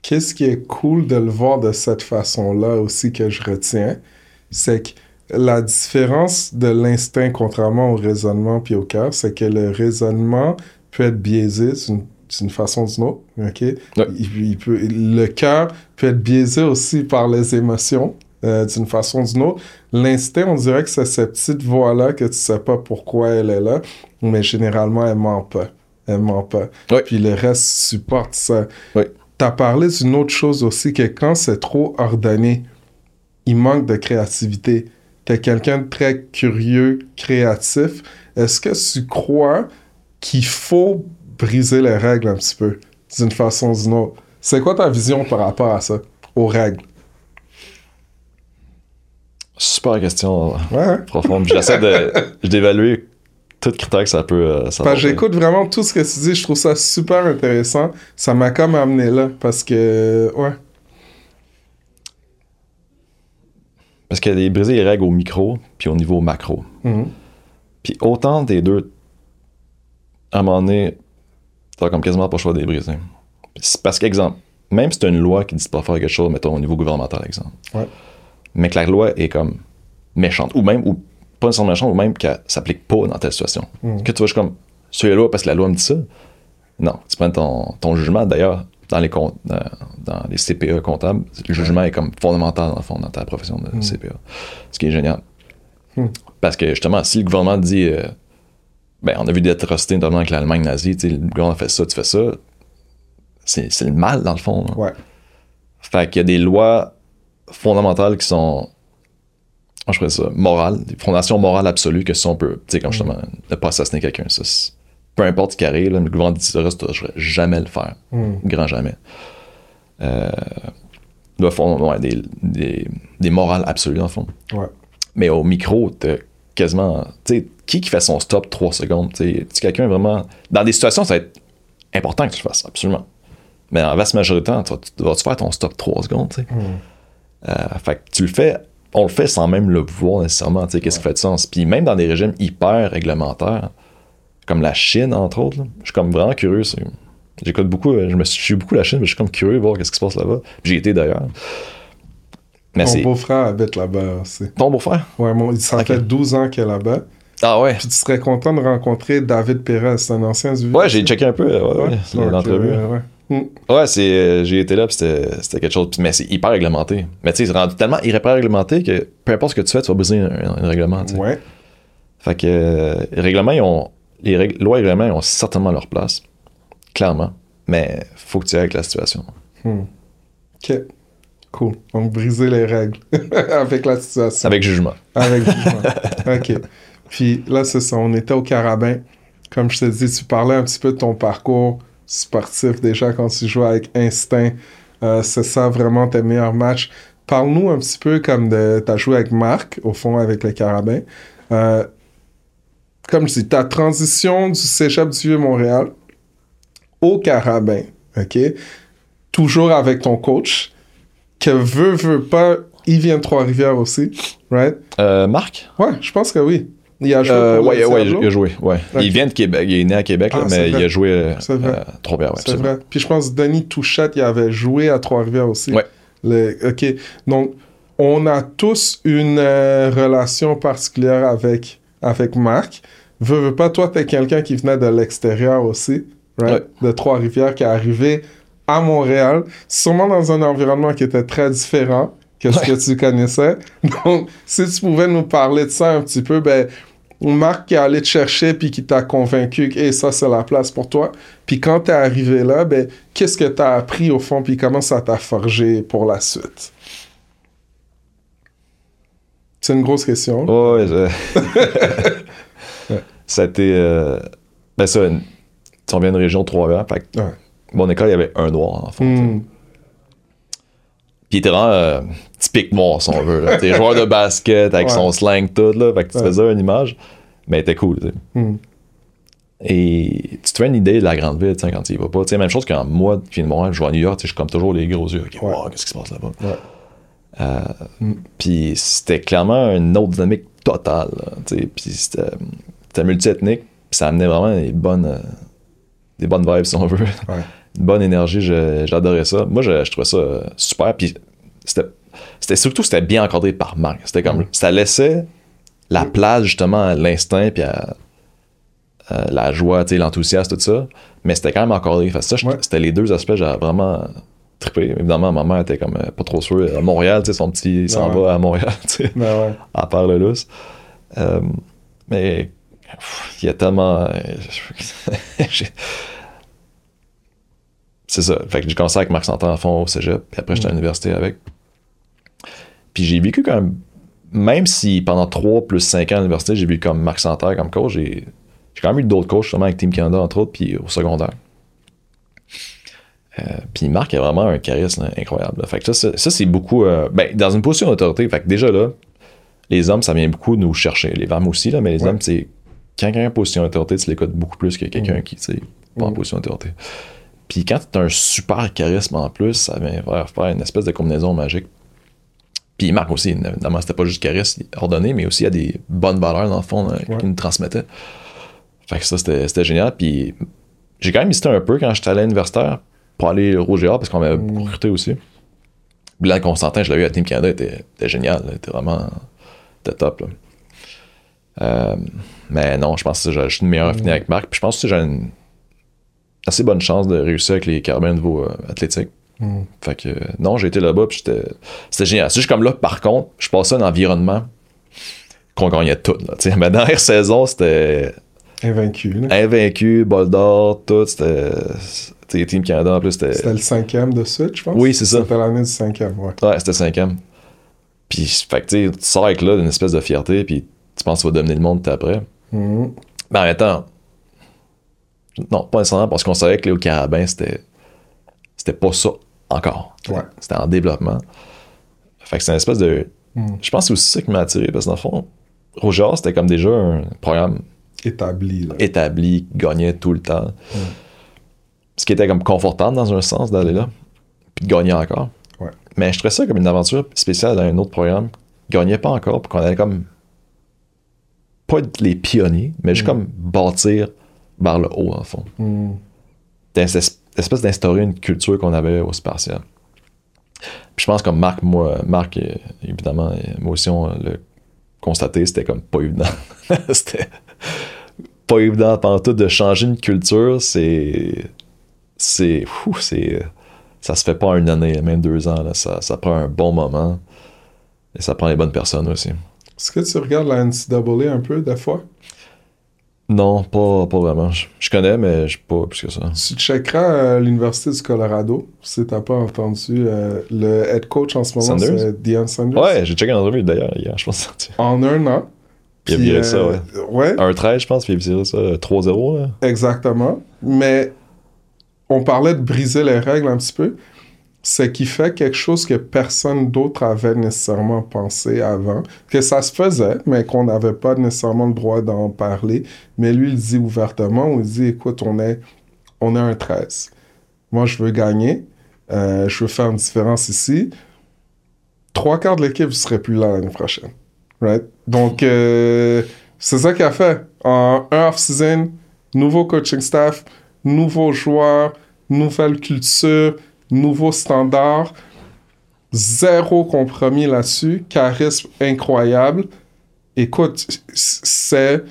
Qu'est-ce qui est cool de le voir de cette façon-là aussi que je retiens, c'est que la différence de l'instinct contrairement au raisonnement puis au cœur, c'est que le raisonnement peut être biaisé d'une façon ou d'une autre. Il, peut, le cœur peut être biaisé aussi par les émotions euh, d'une façon ou d'une autre. L'instinct, on dirait que c'est cette petite voix-là que tu sais pas pourquoi elle est là, mais généralement, elle ment pas. Elle ment pas. Puis le reste supporte ça. Oui. Tu as parlé d'une autre chose aussi, que quand c'est trop ordonné, il manque de créativité. Tu es quelqu'un de très curieux, créatif. Est-ce que tu crois qu'il faut briser les règles un petit peu, d'une façon ou d'une autre? C'est quoi ta vision par rapport à ça, aux règles? Super question. Ouais. Profonde. J'essaie de, *laughs* d'évaluer tout critère que ça peut. Euh, j'écoute vraiment tout ce que tu dis. Je trouve ça super intéressant. Ça m'a comme amené là parce que. Ouais. Parce qu'il y a des briser les règles au micro puis au niveau macro. Mm-hmm. Puis autant des deux à un moment donné, t'as comme quasiment pas le choix de les briser. Parce qu'exemple, même si t'as une loi qui dit pas faire quelque chose, mettons au niveau gouvernemental, exemple, mais que la loi est comme méchante, ou même, ou pas nécessairement méchante, ou même qu'elle s'applique pas dans telle situation. Mm. Que tu vois, je suis comme, la loi parce que la loi me dit ça. Non, tu prends ton, ton jugement. D'ailleurs, dans les, dans, dans les CPA comptables, le jugement est comme fondamental dans le fond dans ta profession de mm. CPA. Ce qui est génial. Mm. Parce que justement, si le gouvernement dit euh, ben, on a vu des atrocités, notamment avec l'Allemagne nazie. Le gouvernement fait ça, tu fais ça. C'est le mal, dans le fond. Ouais. Fait qu'il y a des lois fondamentales qui sont. Je ferais ça, morales, des fondations morales absolues que si on peut, tu sais, comme justement, ne pas assassiner quelqu'un. Ça, peu importe ce qui arrive, le gouvernement dit ça, je ne jamais le faire. Mm. Grand jamais. Euh, ouais, des, des, des, morales absolues, dans le fond. Ouais. Mais au micro, t'as quasiment. Tu sais, qui qui fait son stop 3 secondes? Tu quelqu'un vraiment. Dans des situations, ça va être important que tu le fasses, absolument. Mais en vaste majorité, tu vas-tu faire ton stop 3 secondes? tu sais? Hmm. Euh, fait que tu le fais, on le fait sans même le voir nécessairement. Qu'est-ce qui fait de sens? Puis même dans des régimes hyper réglementaires, comme la Chine, entre autres, je suis comme vraiment curieux. J'écoute beaucoup, je me suis beaucoup la Chine, mais je suis comme curieux de voir qu'est-ce qui se passe là-bas. J'y étais d'ailleurs. Mais Mon beau-frère habite là-bas aussi. Ton beau-frère? Ouais, mon, ça fait 12 ans qu'il est là-bas. Ah ouais. Puis tu serais content de rencontrer David Perez, c'est un ancien du Ouais, j'ai checké un peu ouais, ouais, l'entrevue. Ouais, hmm. ouais c'est, euh, j'ai été là, puis c'était, quelque chose. Mais c'est hyper réglementé. Mais tu sais, c'est rendu tellement hyper réglementé que peu importe ce que tu fais, tu vas briser un, règlement. Ouais. Fait que euh, les règlements, ils ont, les lois et règlements ils ont certainement leur place. Clairement. Mais faut que tu ailles avec la situation. Hmm. OK. Cool. Donc, briser les règles *laughs* avec la situation. Avec jugement. Avec *laughs* jugement. OK. Puis là, c'est ça, on était au Carabin. Comme je te dis, tu parlais un petit peu de ton parcours sportif déjà quand tu jouais avec Instinct. Euh, c'est ça vraiment tes meilleurs matchs. Parle-nous un petit peu comme de. Tu as joué avec Marc, au fond, avec le Carabin. Euh, comme je dis, ta transition du cégep du Vieux-Montréal au Carabin, OK? Toujours avec ton coach, que veut, veut pas, il vient de Trois-Rivières aussi, right? Euh, Marc? Ouais, je pense que oui. Il a joué. Euh, ouais, ouais, il a joué. Ouais. Il vient de Québec. Il est né à Québec, ah, mais il a joué euh, à Trois-Rivières. c'est vrai. Puis je pense que Denis Touchette, il avait joué à Trois-Rivières aussi. Ouais. OK. Donc, on a tous une euh, relation particulière avec, avec Marc. Veux, veux pas, toi, t'es quelqu'un qui venait de l'extérieur aussi, right? De Trois-Rivières, qui est arrivé à Montréal, sûrement dans un environnement qui était très différent que ce que tu connaissais. *laughs* Donc, si tu pouvais nous parler de ça un petit peu, ben, Marc qui est allé te chercher puis qui t'a convaincu que ça, c'est la place pour toi. Puis quand t'es arrivé là, ben, qu'est-ce que t'as appris au fond puis comment ça t'a forgé pour la suite? C'est une grosse question. Oh, ouais, *laughs* ça a été... Euh, ben ça, on vient d'une région de Trois-Rivières, mon école, il y avait un noir, en fait. Hmm. Puis il était vraiment euh, typique noir, si on veut. T'es joueur de basket avec son slang tout, là. Fait que tu faisais une image. Mais il était cool, tu sais. Hmm. Et tu te fais une idée de la grande ville quand tu y vas pas. sais même chose quand moi, qui viens de Montréal, je vais à New York, je suis comme toujours les gros yeux. qu'est-ce qui se passe là-bas? Euh, mm. Puis c'était clairement une autre dynamique totale. Puis c'était multiethnique, puis ça amenait vraiment des bonnes, euh, des bonnes vibes, si on veut. Une bonne énergie, j'adorais ça. Moi, je, trouvais ça euh, super. Puis c'était surtout c'était bien encadré par Marc. C'était comme mm. ça laissait la place justement à l'instinct puis à, la joie, l'enthousiasme, tout ça. Mais c'était quand même encadré. ça, c'était les deux aspects, j'avais vraiment trippé. Évidemment, ma mère était comme euh, pas trop sûre. À Montréal, son petit s'en va à Montréal, ben à part le lousse. Euh, mais il y a tellement. *laughs* C'est ça. Fait que j'ai commencé avec Marc Santon à fond au cégep, puis après j'étais à mm. l'université avec. Puis j'ai vécu quand même, même si pendant 3 plus 5 ans à l'université, j'ai vu comme Marc Santerre comme coach, j'ai quand même eu d'autres coachs, justement avec Team Canada entre autres, puis au secondaire. Euh, puis Marc a vraiment un charisme incroyable. Fait que ça, c'est beaucoup. Euh, ben, dans une position d'autorité, fait que déjà là, les hommes, ça vient beaucoup nous chercher. Les femmes aussi, là, mais les hommes, c'est. Quand quelqu'un est en position d'autorité, tu l'écoutes beaucoup plus que quelqu'un mm. qui, tu sais, pas en mm. position d'autorité. Puis quand tu as un super charisme en plus, ça vient faire une espèce de combinaison magique. Puis Marc aussi, évidemment, c'était pas juste charisme ordonné, mais aussi il y a des bonnes valeurs dans le fond euh, qu'il nous transmettait. Fait que ça, c'était génial. Puis j'ai quand même hésité un peu quand j'étais à l'universitaire pour aller au GA parce qu'on m'avait mm. recruté aussi. Blanc Constantin, je l'ai eu à Team Canada, était, était génial, était vraiment était top. Euh, mais non, je pense que j'ai une meilleure affinité mm. avec Marc. Puis je pense que j'ai une assez bonne chance de réussir avec les carabins au niveau euh, athlétique. Mm. Fait que non, j'ai été là-bas, puis c'était génial. C'est juste comme là, par contre, je passais un environnement qu'on gagnait tout. Là, mais dans la saison, c'était. Invaincu. Invaincu, bol d'or, tout. C'était c'était Team Canada en plus. C'était C'était le cinquième de suite, je pense? Oui, c'est ça. C'était l'année du cinquième, ouais. Ouais, c'était cinquième. Puis, fait que tu sors avec là d'une espèce de fierté, puis tu penses que tu vas dominer le monde après. Mm Mais en même temps, non, pas nécessairement parce qu'on savait que Léo Carabin, c'était c'était pas ça encore. Ouais. C'était en développement. Fait que c'est une espèce de. Mm. Je pense que c'est aussi ça qui m'a attiré, parce que dans le fond, Roger, c'était comme déjà un programme établi. Là. Établi, qui gagnait tout le temps. Mm ce qui était comme confortable dans un sens d'aller là, puis de gagner encore. Mais je trouvais ça comme une aventure spéciale dans un autre programme. Gagnait pas encore, puis qu'on allait comme pas être les pionniers, mais juste mm. comme bâtir vers le haut, en fond. Mm. Cette espèce d'instaurer une culture qu'on avait au spatial. Puis je pense que Marc, moi, Marc, évidemment, moi aussi, on l'a constaté, c'était comme pas évident. *laughs* c'était pas évident pendant tout de changer une culture, c'est c'est. c'est ça se fait pas une année, même deux ans. Là. Ça, ça prend un bon moment. Et ça prend les bonnes personnes aussi. Est-ce que tu regardes la NCAA un peu des fois? Non, pas, pas vraiment. Je, connais, mais je pas plus que ça. Tu checkeras à euh, l'Université du Colorado, si t'as pas entendu. Euh, le head coach en ce moment, c'est Deion Sanders. Ouais, j'ai checké une entrevue d'ailleurs hier, je pense. *laughs* En un an. Puis, il a viré ça, ouais. Euh, ouais. Un 13, je pense, puis il a viré ça 3-0. Exactement. Mais on parlait de briser les règles un petit peu, c'est qu'il fait quelque chose que personne d'autre avait nécessairement pensé avant, que ça se faisait, mais qu'on n'avait pas nécessairement le droit d'en parler. Mais lui, il dit ouvertement, il dit, écoute, on est, on est un 13. Moi, je veux gagner, euh, je veux faire une différence ici. Trois quarts de l'équipe ne serait plus là l'année prochaine. Right? Donc, euh, c'est ça qu'il a fait. En un off-season, nouveau coaching staff, nouveaux joueurs, nouvelle culture, nouveaux standards. Zéro compromis là-dessus. Charisme incroyable. Écoute, c'est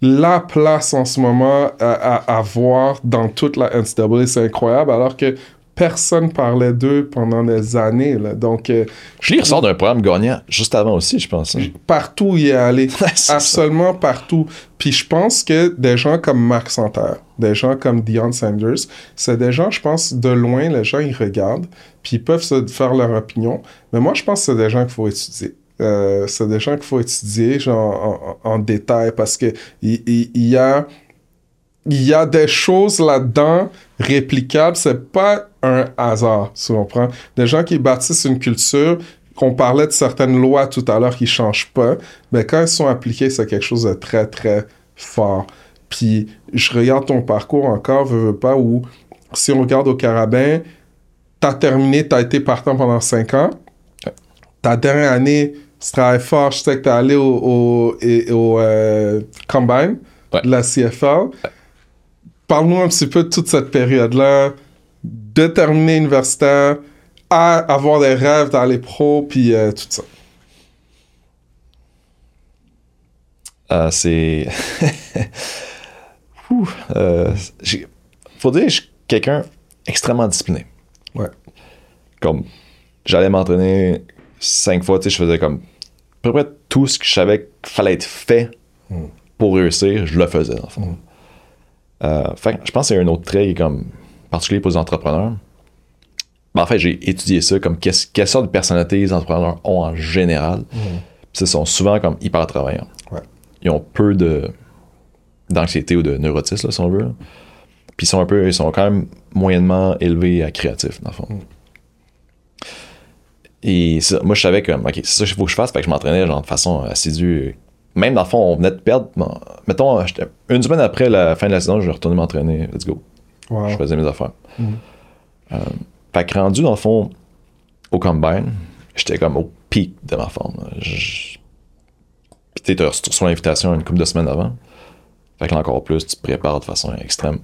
la place en ce moment à, à, voir dans toute la NCAA. C'est incroyable. Alors que personne parlait d'eux pendant des années. Là. Donc, euh, je les ressort d'un programme gagnant juste avant aussi, je pense. Hein. Partout il est allé. *laughs* Absolument partout. Puis je pense que des gens comme Marc Santerre, des gens comme Dion Sanders, c'est des gens, je pense, de loin, les gens, ils regardent, puis ils peuvent se faire leur opinion. Mais moi, je pense que c'est des gens qu'il faut étudier. Euh, c'est des gens qu'il faut étudier genre, en, détail parce que il, il y a il y a des choses là-dedans réplicables. C'est pas un hasard, si on prend. Des gens qui bâtissent une culture, qu'on parlait de certaines lois tout à l'heure qui changent pas, mais quand elles sont appliquées, c'est quelque chose de très, très fort. Puis je regarde ton parcours encore, veux, veux pas, où si on regarde au carabin, t'as terminé, t'as été partant pendant cinq ans. Ta dernière année, tu travailles fort, je sais que t'es allé au, au, au euh, Combine de la CFL. Parle-nous un petit peu de toute cette période-là, de terminer universitaire, à avoir des rêves d'aller pro, puis euh, tout ça. Euh, c'est. *laughs* euh, faut dire, je suis quelqu'un extrêmement discipliné. Ouais. Comme, j'allais m'entraîner cinq fois, tu sais, je faisais comme à peu près tout ce que je savais qu'il fallait être fait hmm. pour réussir, je le faisais, dans le fond. Hmm. Euh, fait je pense que c'est un autre trait comme particulier pour les entrepreneurs. Ben, en fait, j'ai étudié ça comme quelle sorte de personnalité les entrepreneurs ont en général. Mm. Ils sont souvent comme hyper travaillants. Ils ont peu de d'anxiété ou de neurotisme, si on veut. Puis ils sont un peu, ils sont quand même moyennement élevés à créatifs, dans le fond. Mm. Et moi, je savais que, OK, c'est ça qu'il faut que je fasse, fait que je m'entraînais genre de façon assidue même dans le fond, on venait de perdre. mettons, une semaine après la fin de la saison, je retourné m'entraîner. Let's go. Je faisais mes affaires. Mm-hmm. Euh, fait que rendu dans le fond au combine, j'étais comme au pic de ma forme. Je... Puis tu reçois l'invitation une couple de semaines avant. Fait que là, encore plus, tu te prépares de façon extrême.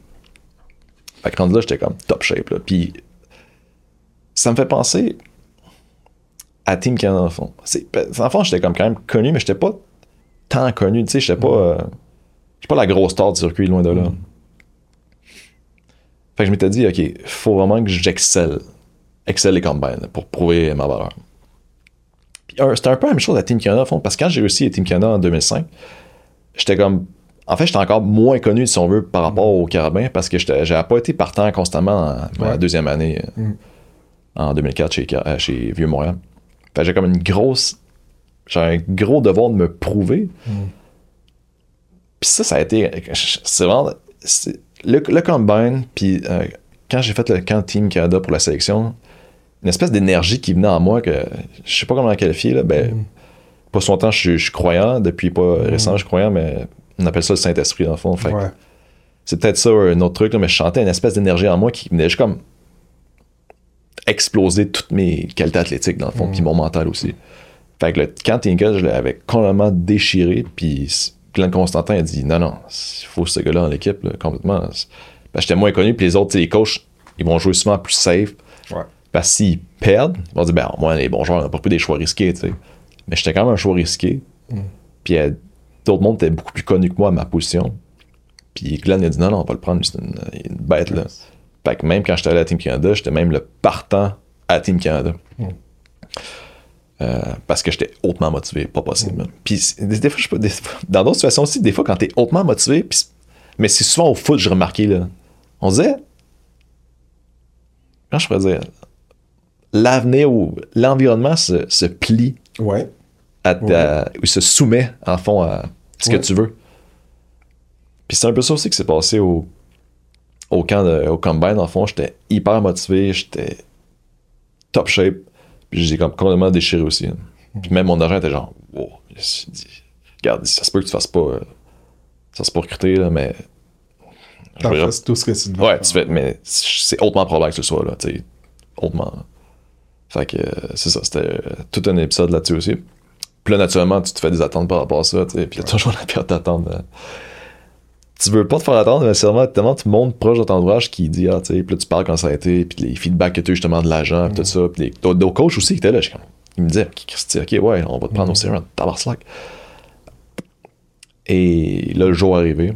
Fait que rendu là, j'étais comme top shape. Là. Puis ça me fait penser à Team Canada, dans le fond. Dans le fond, j'étais comme quand même connu, mais j'étais pas tant connu. Tu sais, je sais pas. Euh, je pas la grosse star du circuit, loin de là. Mm. Fait que je m'étais dit, OK, faut vraiment que j'excelle. Excelle les combines pour prouver ma valeur. C'était un peu la même chose à Team Canada, fond, parce que quand j'ai réussi à Team Canada en 2005, j'étais comme. En fait, j'étais encore moins connu, si on veut, par rapport au carabin, parce que j'avais pas été partant constamment en, ma deuxième année, euh, mm. en 2004 chez, euh, chez Vieux-Montréal. Fait que j'ai comme une grosse j'ai un gros devoir de me prouver. Mm. Puis ça, ça a été. C'est vraiment. Le, combine, puis euh, quand j'ai fait le camp Team Canada pour la sélection, une espèce d'énergie qui venait en moi que je sais pas comment la qualifier. Là, ben, mm. Pas son temps, je suis croyant. Depuis pas mm. récent, je suis croyant, mais on appelle ça le Saint-Esprit, dans le fond. Fait C'est peut-être ça un autre truc, mais je sentais une espèce d'énergie en moi qui venait juste comme exploser toutes mes qualités athlétiques, dans le fond, puis mon mental aussi. Fait que le camp je l'avais complètement déchiré, puis Glenn Constantin a dit non, non, il faut ce gars-là dans l'équipe, complètement. J'étais moins connu, puis les autres, les coachs, ils vont jouer souvent plus safe. Parce que s'ils perdent, ils vont dire, ben, moi, les bons joueurs, on n'a pas pris des choix risqués, tu sais. Mais j'étais quand même un choix risqué. Mm. Puis euh, d'autres mondes étaient beaucoup plus connus que moi à ma position. Puis Glenn a dit, non, non, on va le prendre, c'est une, bête, là. Fait que même quand j'étais allé à Team Canada, j'étais même le partant à Team Canada. Mm. Euh, parce que j'étais hautement motivé, pas possible. Puis des, fois, je, dans d'autres situations aussi, des fois, quand t'es hautement motivé, mais c'est souvent au foot, j'ai remarqué, là, on disait, comment je pourrais dire, l'avenir ou l'environnement se, plie, ouais. ou se soumet, en fond, à ce que tu veux. Puis c'est un peu ça aussi qui s'est passé au, au camp de, au combine, en fond, j'étais hyper motivé, j'étais top shape j'ai comme complètement déchiré aussi. Puis même mon agent était genre, wow. regarde, ça se peut que tu fasses pas. Euh, ça se peut recruter, là, mais. T'en fais tout ce que tu veux. Ouais, tu fais, mais c'est hautement probable que ce soit, là, tu sais. Hautement. Fait que euh, c'est ça, c'était euh, tout un épisode là-dessus aussi. Puis là, naturellement, tu te fais des attentes par rapport à ça, tu sais. Puis il y a toujours la période d'attente tu veux pas te faire attendre, mais c'est vraiment tellement tu montes proche de ton entourage qui dit, ah, tu sais, puis là, tu parles quand ça a été, puis les feedbacks que tu as justement de l'agent, puis tout ça, puis d'autres coachs aussi qui étaient là, ils me disaient, ok, ouais, on va te prendre au sérieux, tabar slack. Et là, le jour arrivé,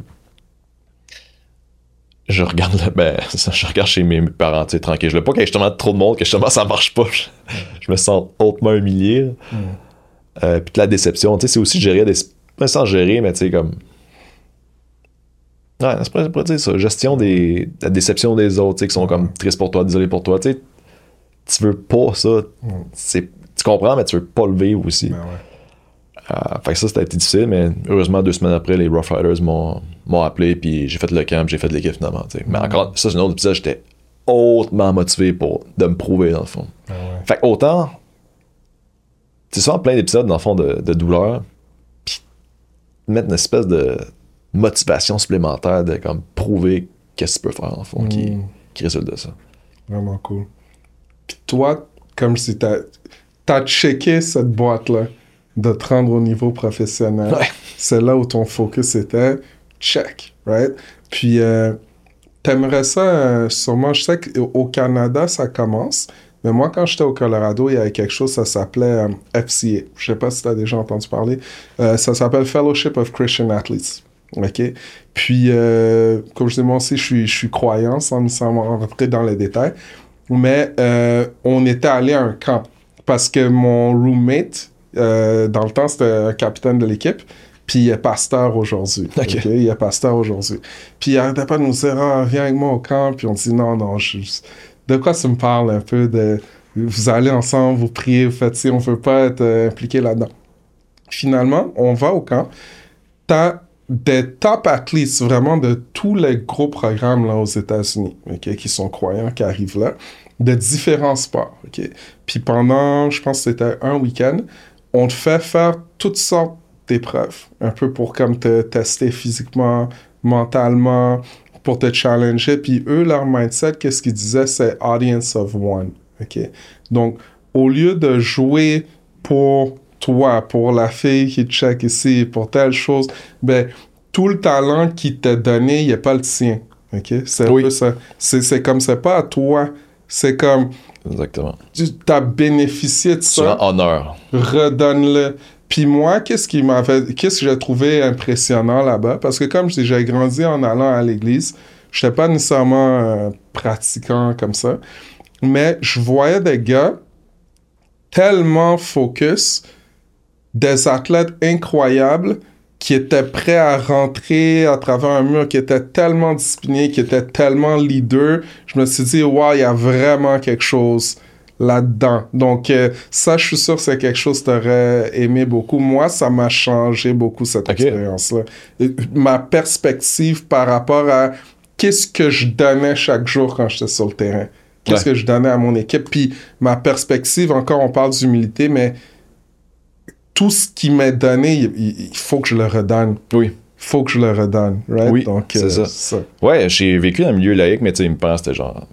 je regarde, ben, *laughs* je regarde chez mes parents, tu sais, tranquille. Je veux pas qu'il y ait justement trop de monde, que justement ça marche pas. Je, me sens hautement humilié. Mm. Euh, puis la déception, tu sais, c'est aussi gérer des. Pas sans gérer, mais tu sais, comme Ouais, c'est dire ça. Gestion des, de la déception des autres, qui sont comme tristes pour toi, désolés pour toi. Tu tu veux pas ça. Tu comprends, mais tu veux pas le vivre aussi. Ben euh, fait que ça, c'était difficile, mais heureusement, deux semaines après, les Rough Riders m'ont, appelé, puis j'ai fait le camp, j'ai fait l'équipe finalement. Mais encore, ça, c'est un autre épisode, j'étais hautement motivé pour de me prouver, dans le fond. Ben fait que autant, c'est souvent plein d'épisodes, dans le fond, de, de douleur, puis mettre une espèce de motivation supplémentaire de comme prouver qu'est-ce que tu peux faire en fond qui, mm. qui résulte de ça. Vraiment cool. Puis toi, comme si t'as as checké cette boîte-là de te rendre au niveau professionnel. C'est là où ton focus était check, right? Puis euh, t'aimerais ça euh, sûrement, je sais qu'au Canada, ça commence. Mais moi, quand j'étais au Colorado, il y avait quelque chose, ça s'appelait euh, FCA. Je sais pas si tu as déjà entendu parler. ça s'appelle Fellowship of Christian Athletes. OK? Puis, comme je aussi, je suis, je suis croyant, sans, rentrer dans les détails. Mais on était allé à un camp. Parce que mon roommate, dans le temps, c'était un capitaine de l'équipe. Puis il est pasteur aujourd'hui. Il est pasteur aujourd'hui. Puis il arrêtait pas de nous dire ah, viens avec moi au camp. Puis on dit non, non, je... de quoi tu me parles un peu? De. Vous allez ensemble, vous priez, vous faites si on veut pas être euh, impliqué là-dedans. Finalement, on va au camp. T'as des top athlétes vraiment de tous les gros programmes là aux États-Unis, qui sont croyants, qui arrivent là, de différents sports. Puis pendant, je pense que c'était un week-end, on te fait faire toutes sortes d'épreuves, un peu pour comme te tester physiquement, mentalement, pour te challenger. Puis eux, leur mindset, qu'est-ce qu'ils disaient, c'est audience of one. OK? Donc, au lieu de jouer pour toi, pour la fille qui check ici, pour telle chose, ben, tout le talent qui t'a donné, il a pas le tien. OK? C'est oui. ça. C'est comme, c'est pas à toi. C'est comme. Exactement. Tu as bénéficié de ça. honneur. Redonne-le. Puis moi, qu'est-ce qui m'avait, qu'est-ce que j'ai trouvé impressionnant là-bas? Parce que comme je dis, j'ai grandi en allant à l'église. Je n'étais pas nécessairement euh, pratiquant comme ça. Mais je voyais des gars tellement focus, des athlètes incroyables qui étaient prêts à rentrer à travers un mur, qui étaient tellement disciplinés, qui étaient tellement leaders. Je me suis dit, wow, il y a vraiment quelque chose là-dedans. Donc, euh, ça, je suis sûr que c'est quelque chose que tu aurais aimé beaucoup. Moi, ça m'a changé beaucoup, cette expérience-là. Ma perspective par rapport à qu'est-ce que je donnais chaque jour quand j'étais sur le terrain. Qu'est-ce que je donnais à mon équipe. Puis, ma perspective, encore, on parle d'humilité, mais tout ce qui m'est donné, il, faut que je le redonne. Oui. Il faut que je le redonne, right? Oui, Donc, c'est euh, ça. Ouais, j'ai vécu dans un milieu laïque, mais tu sais, il me pense c'était genre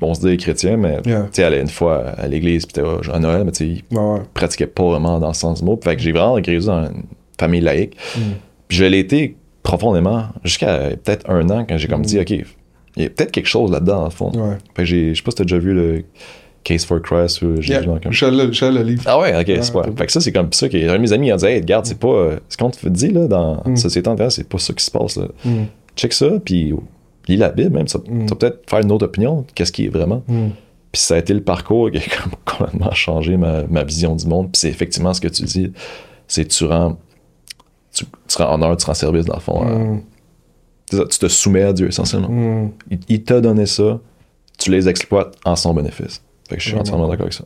bon, on se dit chrétien, mais tu sais, allait une fois à l'église, puis à Noël, mais tu sais, il pratiquait pas vraiment dans le sens du mot. Fait que j'ai vraiment grandi dans une famille laïque. Mm. Puis je l'ai été profondément jusqu'à peut-être un an quand j'ai comme dit, mm. OK, il y a peut-être quelque chose là-dedans, en fond. Fait que j'ai, je sais pas si t'as déjà vu le Case for Christ ou j'ai yeah, j'ai le, livre. Ah ouais, ok, c'est pas. Fait que ça, c'est comme ça que mes amis ont dit, hey, regarde, c'est pas. Ce qu'on te dit, là, dans la mm. société en c'est pas ça qui se passe, là. Check ça, puis lis la Bible même, ça, mm. peut-être faire une autre opinion, qu'est-ce qui est vraiment. Mm. Puis ça a été le parcours qui a *laughs* complètement changé ma, vision du monde. Puis c'est effectivement ce que tu dis, c'est tu rends, tu, rends honneur, tu rends service dans le fond. Mm. tu te soumets à Dieu essentiellement. Il, t'a donné ça, tu les exploites en son bénéfice. Je suis entièrement d'accord avec ça.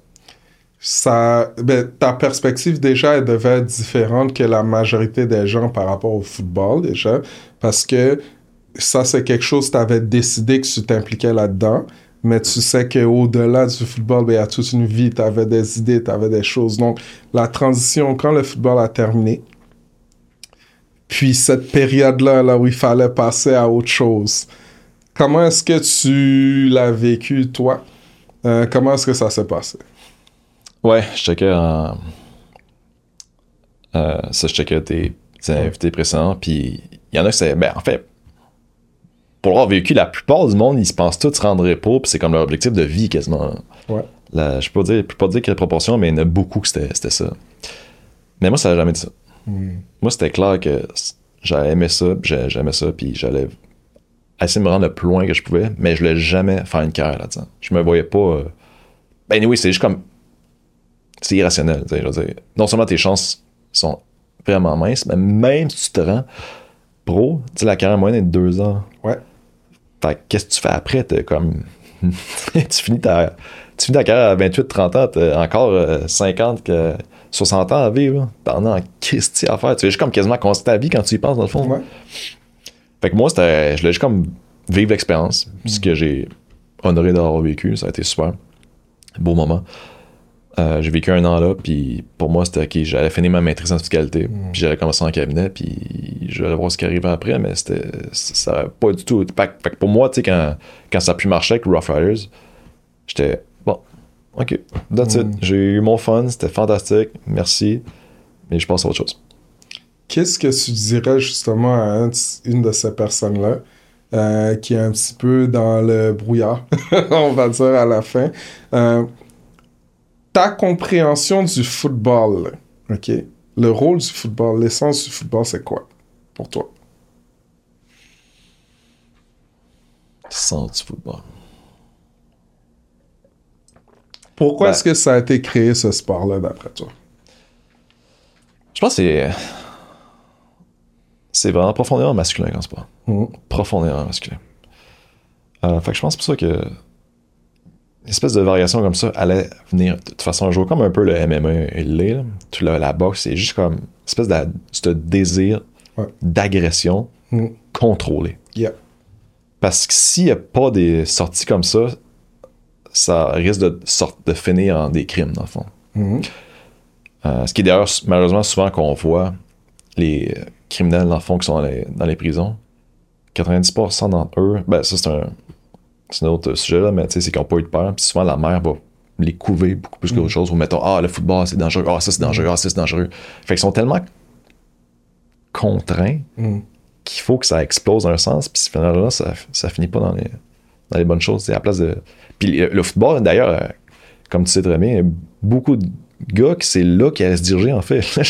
Ça, ben, ta perspective déjà elle devait être différente que la majorité des gens par rapport au football déjà parce que ça, c'est quelque chose que tu avais décidé que tu t'impliquais là-dedans. Mais tu sais qu'au-delà du football, ben, il y a toute une vie, tu avais des idées, tu avais des choses. Donc, la transition, quand le football a terminé, puis cette période-là, là où il fallait passer à autre chose, comment est-ce que tu l'as vécu, toi? Euh, comment est-ce que ça s'est passé? Ouais, je checkais en... Euh, ça, je checkais tes, invités précédents, puis il y en a qui c'est... Ben, en fait, pour avoir vécu, la plupart du monde, ils se pensent tous rendre pas, puis c'est comme leur objectif de vie quasiment. Ouais. je peux pas dire, peux pas dire quelle proportion, mais il y en a beaucoup que c'était ça. Mais moi, ça n'a jamais dit ça. Hmm. Moi, c'était clair que j'avais aimé ça, j'aimais ça, puis j'allais essayer de me rendre le plus loin que je pouvais, mais je voulais jamais faire une carrière là-dedans. Je me voyais pas. Euh, ben oui, c'est juste comme. C'est irrationnel. Je veux dire. Non seulement tes chances sont vraiment minces, mais même si tu te rends pro, la carrière moyenne est de deux ans. Ouais. Fait qu'est-ce que tu fais après? T'es comme. *laughs* tu, finis ta, tu finis ta carrière à 28-30 ans, t'as encore 50, euh, 60 ans à vivre. T'en as en qu'est-ce à faire? Tu es juste comme quasiment construire ta vie quand tu y penses, dans le fond. Ouais. Fait que moi, c'était, je voulais juste comme vivre l'expérience, ce que j'ai honoré d'avoir vécu. Ça a été super. Beau moment. Euh, j'ai vécu un an là, puis pour moi, c'était OK, j'allais finir ma maîtrise en fiscalité, mm. puis j'allais commencer en cabinet, puis j'allais voir ce qui arrivait après, mais c'était ça pas du tout. Fait, pour moi, tu sais, quand, quand ça a pu marcher avec Rough Riders, j'étais bon, OK, that's it. Mm. J'ai eu mon fun, c'était fantastique, merci, mais je pense à autre chose. Qu'est-ce que tu dirais justement à une de ces personnes-là euh, qui est un petit peu dans le brouillard, *laughs* on va dire à la fin? Euh, ta compréhension du football, OK? Le rôle du football, l'essence du football, c'est quoi pour toi? L'essence du football. Pourquoi ben est-ce que ça a été créé, ce sport-là, d'après toi? Je pense que c'est. C'est vraiment profondément masculin comme sport. Mm. Profondément masculin. Euh, fait que je pense pour ça que une espèce de variation comme ça allait venir de toute façon jouer comme un peu le MMA et le tout la boxe, c'est juste comme une espèce de ce désir d'agression mm. contrôlée. Parce que s'il n'y a pas des sorties comme ça, ça risque de, de finir en des crimes, dans le fond. Mm-hmm. Euh, ce qui est d'ailleurs malheureusement souvent qu'on voit les criminels, dans le fond, qui sont dans les, dans les prisons. 90% d'entre eux, ben ça c'est un, c'est un autre sujet, là, mais tu sais, c'est qu'ils n'ont pas eu de peur. Puis souvent, la mère va les couver beaucoup plus qu'autre mm. chose. Ou mettons, ah, le football, c'est dangereux. Ah, ça, c'est dangereux. Ah, ça, c'est dangereux. Fait qu'ils sont tellement contraints mm. qu'il faut que ça explose dans un sens. Puis finalement, ça, ça finit pas dans les, dans les bonnes choses. C'est à place de. Puis le, football, d'ailleurs, euh, comme tu sais très bien, beaucoup de gars qui c'est là qui allait se diriger, en fait. *laughs* c'est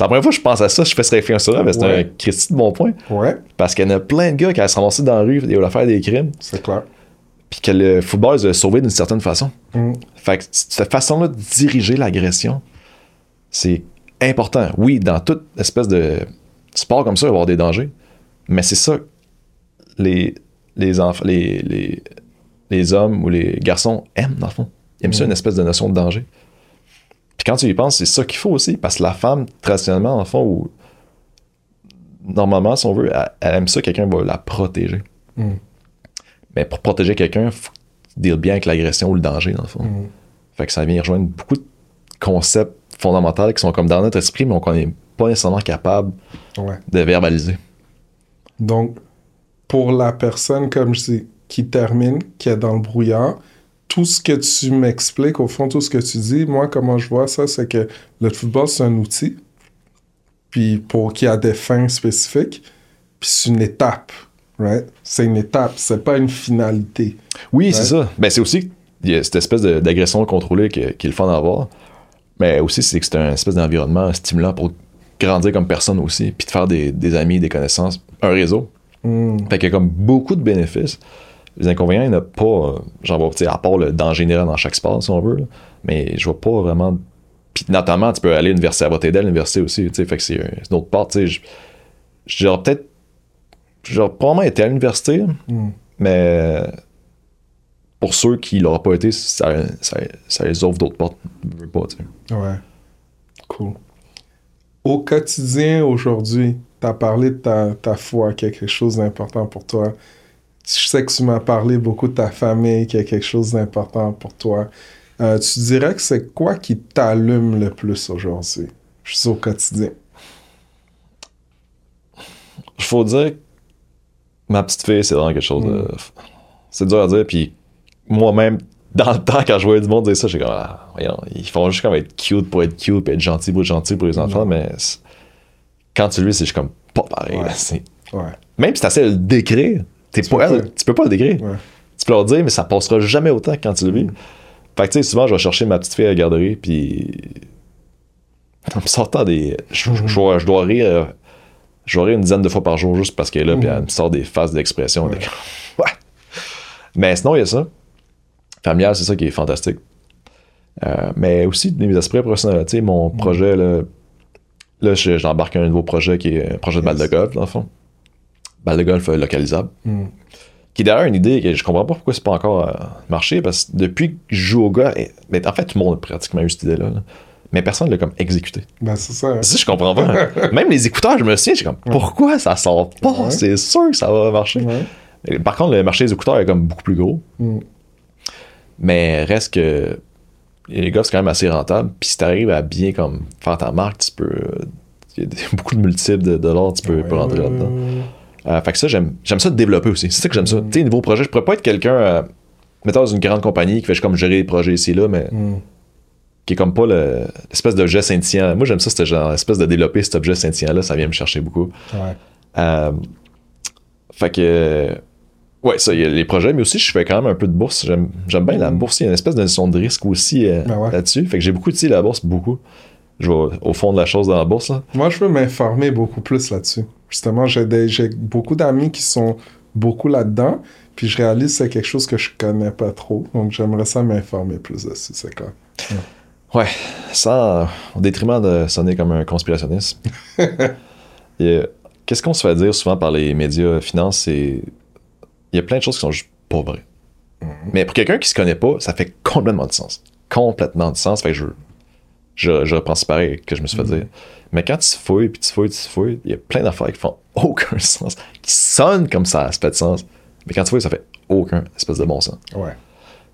la première fois que je pense à ça, je fais cette réflexion-là, mais c'est un critique de bon point. Ouais. Parce qu'il y en a plein de gars qui allaient se ramasser dans la rue et allaient faire des crimes. C'est clair puis que le football les a sauvés d'une certaine façon. Mm. Fait que cette façon-là de diriger l'agression, c'est important. Oui, dans toute espèce de sport comme ça, il va y avoir des dangers, mais c'est ça les, les, les, les, hommes ou les garçons aiment, dans le fond. Ils aiment ça, mm. une espèce de notion de danger. Puis quand tu y penses, c'est ça qu'il faut aussi, parce que la femme, traditionnellement, le fond, normalement, si on veut, elle, aime ça, quelqu'un va la protéger. Mm. Mais pour protéger quelqu'un, il faut dire bien avec l'agression ou le danger, dans le fond. Mm. Fait que ça vient rejoindre beaucoup de concepts fondamentaux qui sont comme dans notre esprit, mais qu'on n'est pas nécessairement capable de verbaliser. Donc, pour la personne, comme je dis, qui termine, qui est dans le brouillard, tout ce que tu m'expliques, au fond, tout ce que tu dis, moi, comment je vois ça, c'est que le football, c'est un outil, puis pour qui a des fins spécifiques, puis c'est une étape c'est une étape, c'est pas une finalité. Oui, c'est ça. Ben, c'est aussi cette espèce d'agression contrôlée qu'il est le fun d'avoir. Mais aussi, c'est que c'est un espèce d'environnement stimulant pour grandir comme personne aussi, puis de faire des, amis, des connaissances, un réseau. Hmm. Fait qu'il y a comme beaucoup de bénéfices. Les inconvénients, il n'y en a pas, j'en vois, à part le danger général dans chaque sport, si on veut, mais je vois pas vraiment. Puis notamment, tu peux aller à l'université, à votre à l'université aussi, tu sais, fait que c'est une autre part, tu sais. Je dirais peut-être j'ai probablement été à l'université, hmm. mais pour ceux qui l'auraient pas été, ça, ça, les ouvre d'autres portes. Pas, Ouais. Cool. Au quotidien, aujourd'hui, tu as parlé de ta, ta foi, qui est quelque chose d'important pour toi. Je sais que tu m'as parlé beaucoup de ta famille, qui est quelque chose d'important pour toi. Euh, tu dirais que c'est quoi qui t'allume le plus aujourd'hui, juste au quotidien? Il faut dire ma petite fille, c'est vraiment quelque chose de. Mm. C'est dur à dire. Puis moi-même, *laughs* dans le temps, quand je voyais du monde dire ça, j'ai comme, ah, voyons, ils font juste comme être cute pour être cute, puis être gentil pour être gentil pour les enfants, mais quand tu le vis, c'est juste comme pas pareil. Même si tu essaies de le décrire, tu peux pas le décrire. Tu peux leur dire, mais ça passera jamais autant quand tu le vis. Mm. Fait que tu sais, souvent, je vais chercher ma petite fille à la garderie, puis en me sortant des. Je, je dois rire euh, J'aurais une dizaine de fois par jour juste parce qu'elle est là, puis elle me sort des phases d'expression. *laughs* Ouais. Mais sinon, il y a ça. Familial, c'est ça qui est fantastique. Euh, mais aussi mes aspects professionnels. Tu sais, mon projet, là, là j'embarque un nouveau projet qui est un projet de balle de golf, dans le fond. Balle de golf localisable. Mm. Qui est d'ailleurs une idée que je comprends pas pourquoi c'est pas encore euh, marché, parce que depuis que je joue au gars, mais en fait, tout le monde a pratiquement eu cette idée-là. là mais personne ne l'a comme exécuté. Ben, c'est ça. Ça, je comprends pas. *laughs* Même les écouteurs, je me souviens, j'ai comme, pourquoi ça sort pas? C'est sûr que ça va marcher. Par contre, le marché des écouteurs est comme beaucoup plus gros. Mm. Mais reste que les gars, c'est quand même assez rentable. Puis si tu arrives à bien comme faire ta marque, tu peux. Il y a *laughs* beaucoup de multiples de dollars, tu peux, rentrer là-dedans. Euh, fait que ça, j'aime, j'aime ça de développer aussi. C'est ça que j'aime ça. Mm. Tu sais, niveau projet, je pourrais pas être quelqu'un, euh, mettons, dans une grande compagnie qui fait comme gérer les projets ici là, mais mm. qui est comme pas l'espèce d'objet scintillant. Moi, j'aime ça, cette genre, espèce de développer cet objet scintillant-là, ça vient me chercher beaucoup. Ouais. Euh, fait que. Ouais, ça, il y a les projets, mais aussi je fais quand même un peu de bourse. J'aime, j'aime bien la mm. bourse. Il y a une espèce de notion de risque aussi ben là-dessus. Fait que j'ai beaucoup utilisé la bourse, beaucoup. Je vais au fond de la chose dans la bourse. Là. Moi, je veux m'informer beaucoup plus là-dessus. Justement, j'ai, beaucoup d'amis qui sont beaucoup là-dedans, puis je réalise que c'est quelque chose que je connais pas trop. Donc, j'aimerais ça m'informer plus dessus, c'est clair. Ouais. ça, au détriment de sonner comme un conspirationniste. *laughs* Qu'est-ce qu'on se fait dire souvent par les médias finance, c'est. Il y a plein de choses qui sont juste pas vraies. Mm-hmm. Mais pour quelqu'un qui se connaît pas, ça fait complètement de sens. Complètement de sens. Fait que je, je, je reprends pareil que je me suis fait mm-hmm. dire. Mais quand tu fouilles, puis tu fouilles, tu fouilles, il y a plein d'affaires qui font *laughs* aucun sens, qui sonnent comme ça, ça fait de sens. Mais quand tu fouilles, ça fait aucun espèce de bon sens. Ouais.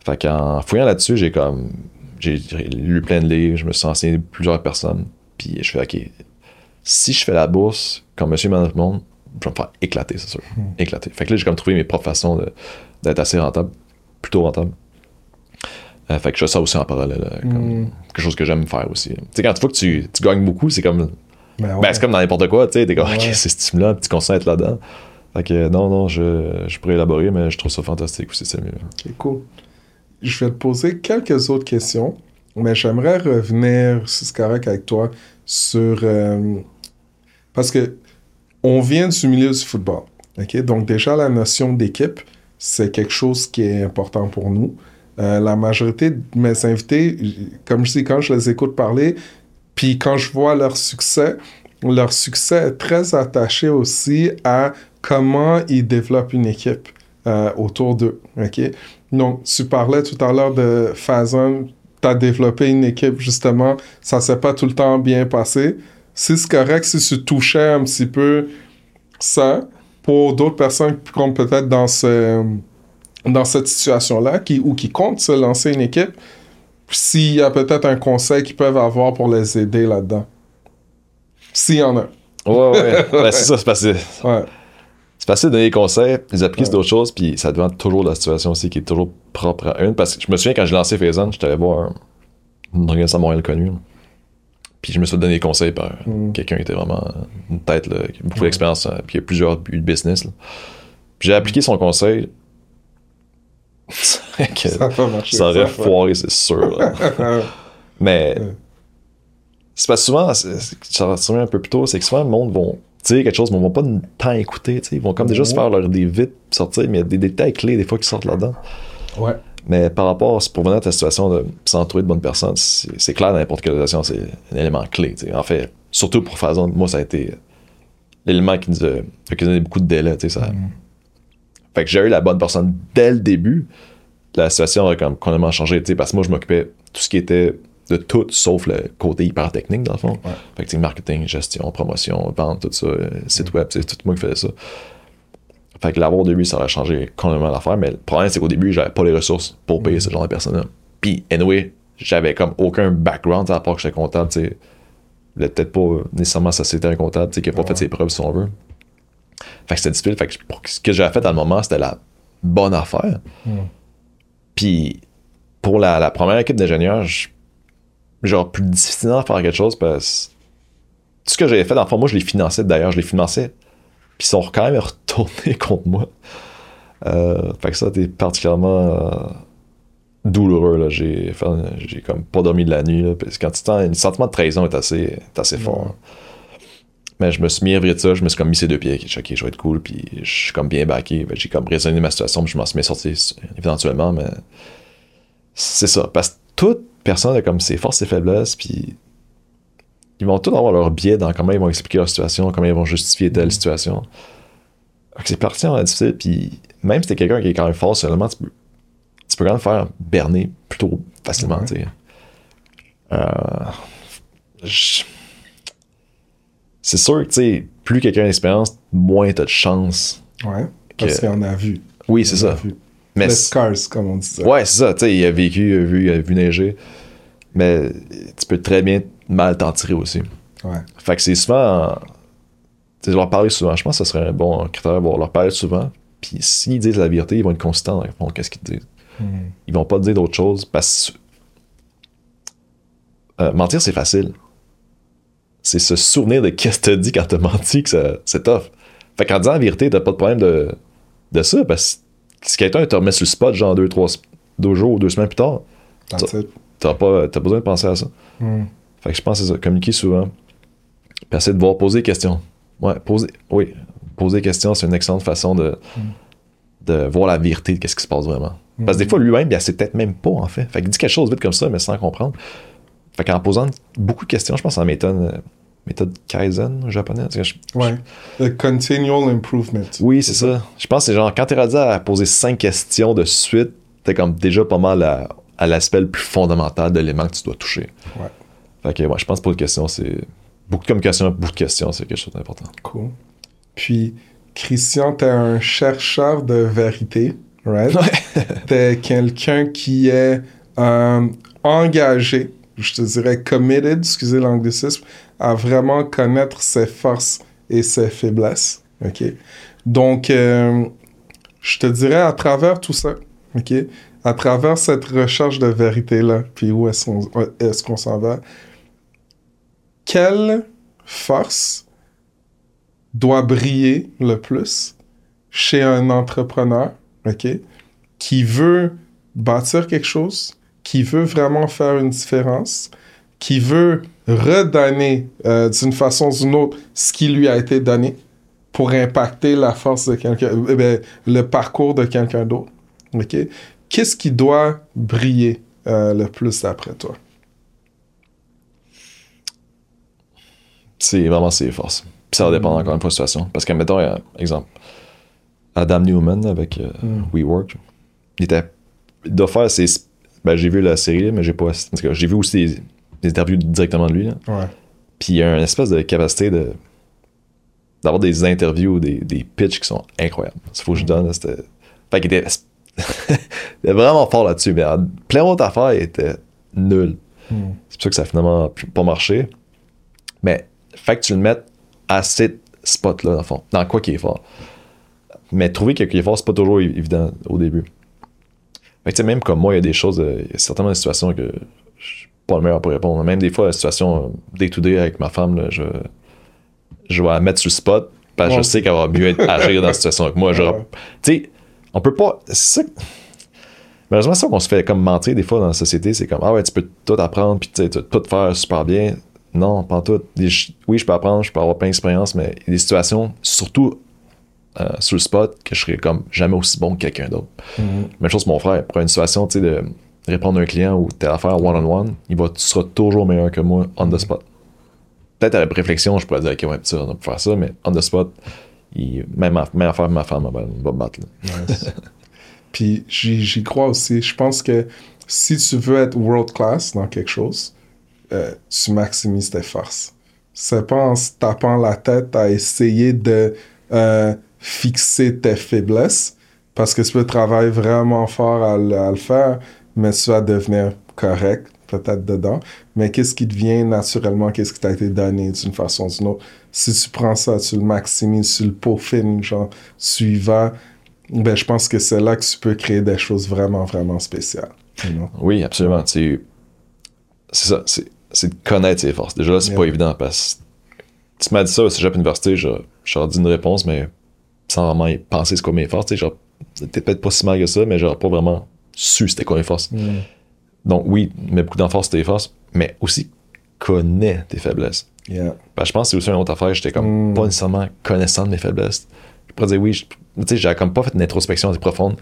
Fait qu'en fouillant là-dessus, j'ai comme. J'ai lu plein de livres, je me suis enseigné plusieurs personnes, puis je fais, OK, si je fais la bourse comme monsieur et monde, je vais me faire éclater, c'est sûr. Hmm. Éclater. Fait que là, j'ai comme trouvé mes propres façons d'être assez rentable, plutôt rentable. Euh, fait que je fais ça aussi en parallèle. Comme mm. Quelque chose que j'aime faire aussi. Tu sais, quand tu vois que tu, tu gagnes beaucoup, c'est comme. Ben, ben c'est comme dans n'importe quoi, tu sais. T'es comme, ok, c'est stimulant, puis tu consens être là-dedans. Fait que non, non, je, je pourrais élaborer, mais je trouve ça fantastique aussi, c'est mieux. Ok, cool. Je vais te poser quelques autres questions, mais j'aimerais revenir, si c'est correct avec toi, sur. Euh, parce que on vient du milieu du football. ok? Donc, déjà, la notion d'équipe, c'est quelque chose qui est important pour nous. Euh, la majorité de mes invités, comme je dis, quand je les écoute parler, puis quand je vois leur succès, leur succès est très attaché aussi à comment ils développent une équipe euh, autour d'eux. OK? Donc, tu parlais tout à l'heure de Fazon, tu as développé une équipe, justement, ça s'est pas tout le temps bien passé. Si c'est correct, si tu touchais un petit peu ça, pour d'autres personnes qui sont peut-être dans ce dans cette situation-là qui, ou qui comptent se lancer une équipe, s'il y a peut-être un conseil qu'ils peuvent avoir pour les aider là-dedans. S'il y en a. Ouais, ouais. *laughs* c'est ça, c'est facile. Ouais. C'est facile de donner des conseils, les appliquer d'autres choses, puis ça dépend toujours de la situation aussi qui est toujours propre à une. Parce que je me souviens quand j'ai lancé Faison, j'étais allé voir une organisation à Montréal connue. Puis je me suis donné des conseils par mm. quelqu'un qui était vraiment une tête, là, qui a beaucoup d'expérience, euh, puis qui a plusieurs buts de business. J'ai appliqué son conseil, ça, ça aurait foiré, c'est sûr. *laughs* Mais c'est pas souvent, ça va un peu plus tôt, c'est que souvent le monde vont dire quelque chose, mais ils vont pas tant écouter. Ils vont comme déjà se faire leur des vite sortir, mais il y a des détails clés des fois qui sortent là-dedans. Ouais. Mais par rapport, pour venir à ta situation de s'entourer de bonnes personnes, c'est clair dans n'importe quelle situation, c'est un élément clé. En fait, surtout pour faire moi, ça a été l'élément qui nous a occasionné beaucoup de délais. Ça, mm. Fait que j'ai eu la bonne personne dès le début. La situation a comme complètement changé, parce que moi, je m'occupais de tout ce qui était de tout sauf le côté hyper technique, dans le fond. Fait que marketing, gestion, promotion, vente, tout ça, euh, site web, c'est tout moi qui faisais ça. Fait que l'avoir au début, ça aurait changé complètement l'affaire, mais le problème, c'est qu'au début, j'avais pas les ressources pour payer mm. ce genre de personnes-là. Puis, anyway, j'avais comme aucun background à part que j'étais comptable, tu sais. Peut-être pas nécessairement ça c'était un comptable, tu sais, qui a pas fait ses preuves, si on veut. Fait que c'était difficile. Fait que ce que j'avais fait à le moment, c'était la bonne affaire. Hmm. Puis pour la, première équipe d'ingénieurs, genre plus difficile à faire quelque chose parce que tout ce que j'avais fait, dans le fond, moi je les finançais d'ailleurs, je les finançais. Puis ils sont quand même *laughs* retournés contre moi. Euh, fait que ça, c'était particulièrement euh, douloureux. J'ai, j'ai comme pas dormi de la nuit. parce que quand tu sens, le sentiment de trahison est assez, assez fort. Mais je me suis mis à de ça, je me suis comme mis ces deux pieds, ok, je vais être cool, puis je suis comme bien backé. J'ai comme raisonné ma situation, puis je m'en suis mis sorti éventuellement, mais c'est ça. Parce que toute personne a comme ses forces et faiblesses, puis ils vont tous avoir leur biais dans comment ils vont expliquer leur situation, comment ils vont justifier telle mm. situation. C'est particulièrement difficile, puis même si t'es quelqu'un qui est quand même fort seulement, tu peux, tu peux quand même faire berner plutôt facilement, tu sais. Euh, c'est sûr que, tu plus quelqu'un a d'expérience, moins t'as de chance. Ouais, parce qu'il en a vu. Oui, c'est ça. Mais scars, comme on dit ça. Ouais, c'est ça. Tu sais, il a vécu, il a vu, il a vu neiger. Mais tu peux très bien mal t'en tirer aussi. Ouais. Fait que c'est souvent. Tu leur parler souvent. Je pense que ce serait un bon critère. Bon, leur parler souvent. Puis s'ils disent la vérité, ils vont être consistants dans qu'est-ce qu'ils disent. Hmm. Ils vont pas dire d'autres choses parce que. Euh, mentir, c'est facile. C'est se souvenir de qu'est-ce que t'as dit quand t'as menti que c'est tough. Fait qu'en disant la vérité, t'as pas de problème de, de ça parce que si quelqu'un te remet sur le spot, genre deux, trois deux jours ou deux semaines plus tard, t'as pas, as besoin de penser à ça. Hmm. Fait que je pense que c'est ça, communiquer souvent. Puis essayer de voir poser des questions. Ouais, poser, oui, poser des questions, c'est une excellente façon de, de voir la vérité de ce qui se passe vraiment. Parce que des fois, lui-même, il sait peut-être même pas, en fait. Fait qu'il dit quelque chose vite comme ça, mais sans comprendre. Fait qu'en posant beaucoup de questions, je pense en méthode, méthode Kaizen japonais. ouais. The continual improvement. Oui, c'est ça. Je pense que c'est genre, quand t'es rendu à poser cinq questions de suite, t'es comme déjà pas mal à, à l'aspect le plus fondamental de l'élément que tu dois toucher. Ouais. Fait que, ouais, je pense que pour les questions, c'est. Beaucoup de communication, beaucoup de questions, c'est quelque chose d'important. Cool. Puis, Christian, t'es un chercheur de vérité, right? Ouais. *laughs* t'es quelqu'un qui est euh, engagé, je te dirais committed, excusez l'anglicisme, à vraiment connaître ses forces et ses faiblesses, ok? Donc, euh, je te dirais à travers tout ça, ok? À travers cette recherche de vérité-là, puis où est-ce qu'on est qu'on s'en va, quelle force doit briller le plus chez un entrepreneur, OK, qui veut bâtir quelque chose, qui veut vraiment faire une différence, qui veut redonner euh, d'une façon ou d'une autre ce qui lui a été donné pour impacter la force de quelqu'un, euh, le parcours de quelqu'un d'autre. OK? Qu'est-ce qui doit briller euh, le plus d'après toi? c'est vraiment ses forces. Puis ça va dépendre encore une fois de la situation. Parce que, mettons, exemple, Adam Newman avec Mm. WeWork, il était. Il doit faire ses. Ben, j'ai vu la série, mais j'ai pas. En tout cas, j'ai vu aussi des, des interviews directement de lui. là. Ouais. Puis il y a une espèce de capacité de d'avoir des interviews, des, des pitchs qui sont incroyables. Il faut que je donne. là, C'était. Fait qu'il était. *laughs* il était vraiment fort là-dessus, mais en plein d'autres affaires, il était nul. Mm. C'est pour ça que ça a finalement pas marché. Mais fait que tu le mettes à ces spots-là, dans le fond, dans quoi qui est fort. Mais trouver que qui est fort, c'est pas toujours évident au début. Fait que tu sais, même comme moi, il y a des choses, euh, il y a certainement des situations que pas le meilleur pour répondre. Même des fois, la situation day-to-day avec ma femme, là, je, je vais la mettre sur le spot, parce que Ouais. je sais qu'elle va mieux agir dans la situation que moi. Ouais. Tu sais, on peut pas. C'est ça. Malheureusement, c'est ça qu'on se fait comme mentir des fois dans la société. C'est comme, ah ouais, tu peux tout apprendre, puis tu sais, tu peux tout faire super bien. Non, pas tout. Oui, je peux apprendre, je peux avoir plein d'expérience, mais il y a des situations, surtout euh, sur le spot, que je serais comme jamais aussi bon que quelqu'un d'autre. Mhm. Même chose pour mon frère. Pour une situation, tu sais, de répondre à un client ou telle affaire one-on-one, il va, tu seras toujours meilleur que moi on the spot. Peut-être à la réflexion, je pourrais dire, ok, ouais, ça, on peut faire ça, mais on the spot, il, même, même affaire, ma femme va, me battre. Nice. *laughs* Puis j'y crois aussi. Je pense que si tu veux être world class dans quelque chose, euh, tu maximises tes forces. C'est pas en se tapant la tête à essayer de euh, fixer tes faiblesses, parce que tu peux travailler vraiment fort à le faire, mais tu vas devenir correct, peut-être dedans. Mais qu'est-ce qui te vient naturellement, qu'est-ce qui t'a été donné d'une façon ou d'une autre? Si tu prends ça, tu le maximises, tu le peaufines, genre, tu y vas, ben, je pense que c'est là que tu peux créer des choses vraiment, vraiment spéciales. you know? Oui, absolument. C'est ça, c'est de connaître ses forces. Déjà là, c'est Yeah. pas évident parce que tu m'as dit ça au cégep université, je j'aurais dit une réponse, mais sans vraiment y penser c'est quoi mes forces. tu sais, Genre, c'était peut-être pas si mal que ça, mais j'aurais pas vraiment su c'était quoi mes forces. Donc oui, mets beaucoup d'emphase sur tes forces, mais aussi connais tes faiblesses. Yeah. Ben, je pense que c'est aussi une autre affaire. J'étais comme Mm. pas nécessairement connaissant de mes faiblesses. Je pourrais dire oui, je- tu sais, j'avais comme pas fait une introspection assez profonde.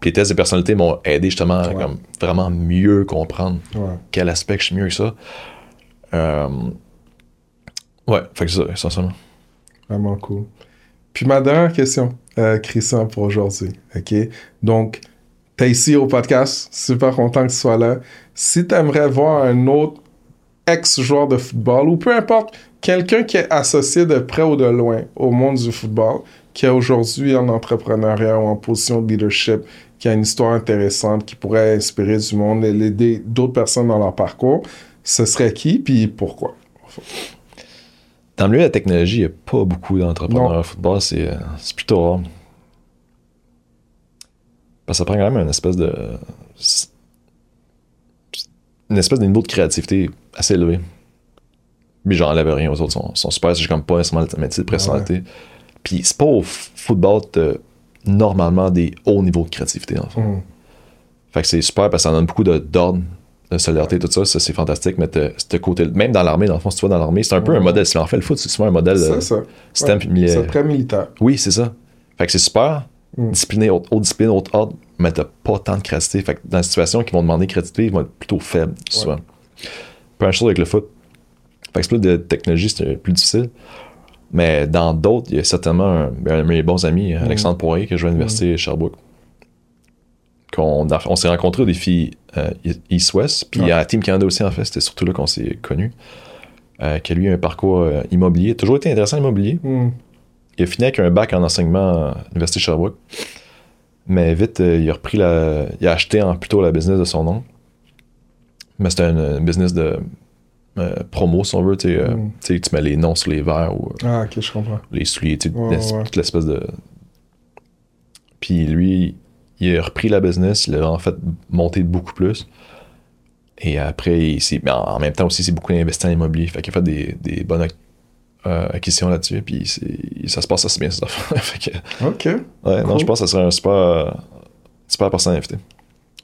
Puis les tests de personnalité m'ont aidé justement à comme, vraiment mieux comprendre Ouais. quel aspect que je suis mieux que ça. Euh, Ouais, fait que c'est ça, essentiellement. Vraiment cool. Puis ma dernière question, euh, Christian, pour aujourd'hui. OK? Donc, tu es ici au podcast. Super content que tu sois là. Si tu aimerais voir un autre ex-joueur de football ou peu importe, quelqu'un qui est associé de près ou de loin au monde du football, qui est aujourd'hui en entrepreneuriat ou en position de leadership, qui a une histoire intéressante, qui pourrait inspirer du monde, aider d'autres personnes dans leur parcours, ce serait qui, puis pourquoi? Dans le milieu de la technologie, il n'y a pas beaucoup d'entrepreneurs au football. C'est, euh, c'est plutôt rare. Parce que ça prend quand même une espèce de. Une espèce de niveau de créativité assez élevé. Mais j'enlève rien aux autres. Ils sont, super. C'est comme pas nécessairement le métier de personnalité. Puis c'est pas au football normalement des hauts niveaux de créativité, en fait. Mm. Fait que c'est super parce que ça donne beaucoup d'ordre de solidarité, tout ça, ça c'est fantastique, mais ce côté même dans l'armée, dans le fond, si tu vas dans l'armée, c'est un peu un modèle. En fait, le foot, c'est souvent un modèle. C'est ça. Système C'est très militaire. Oui, c'est ça. Fait que c'est super. Discipliné, haute, discipline, haute ordre, mais t'as pas tant de créativité. Fait que dans les situations qui vont demander créativité, ils vont être plutôt faibles, souvent. Pas une chose avec le foot. Fait que c'est plus de technologie, c'est plus difficile. Mais dans d'autres, il y a certainement un, un de mes bons amis, mm. Alexandre Poirier, qui joue à l'Université mm. Sherbrooke qu'on on s'est rencontrés au défi euh, East-West. Puis à Team Canada aussi, en fait, c'était surtout là qu'on s'est connus. Euh, qui a lui un parcours euh, immobilier. Toujours été intéressant l'immobilier. Hmm. Il a fini avec un bac en enseignement à l'Université Sherbrooke. Mais vite, il a repris la. Il a acheté en, plutôt la business de son nom. Mais c'était un business de promo, si on veut. Hmm. Tu mets les noms sur les verres ou. Ah, ok, je comprends. Les souliers, toute l'espèce de. Puis lui, il a repris la business, il a en fait monté beaucoup plus. Et après, il en même temps aussi, c'est beaucoup investi en immobilier. Fait qu'il a fait des, des bonnes euh, là-dessus. Puis ça se passe assez bien, ça. *laughs* fait OK. Ouais, non, je pense que ça serait un super, super personne à inviter.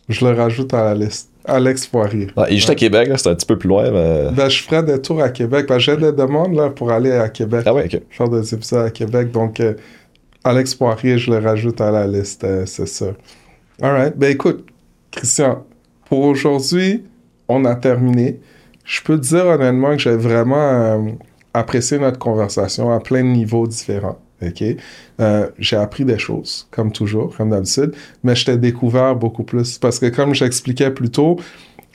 Je le rajoute à la liste. Alex Poirier. Ah, il est juste à Québec, c'est un petit peu plus loin. Mais... Ben, je ferai des tours à Québec. Ben, j'ai des demandes là, pour aller à Québec. Ah ouais, ok. Faire des épisodes à Québec. Donc, euh, Alex Poirier, je le rajoute à la liste, euh, c'est ça. Alright. Ben écoute, Christian, pour aujourd'hui, on a terminé. Je peux te dire honnêtement que j'ai vraiment euh, apprécié notre conversation à plein de niveaux différents. OK? Euh, j'ai appris des choses, comme toujours, comme d'habitude, mais je t'ai découvert beaucoup plus. Parce que comme j'expliquais plus tôt,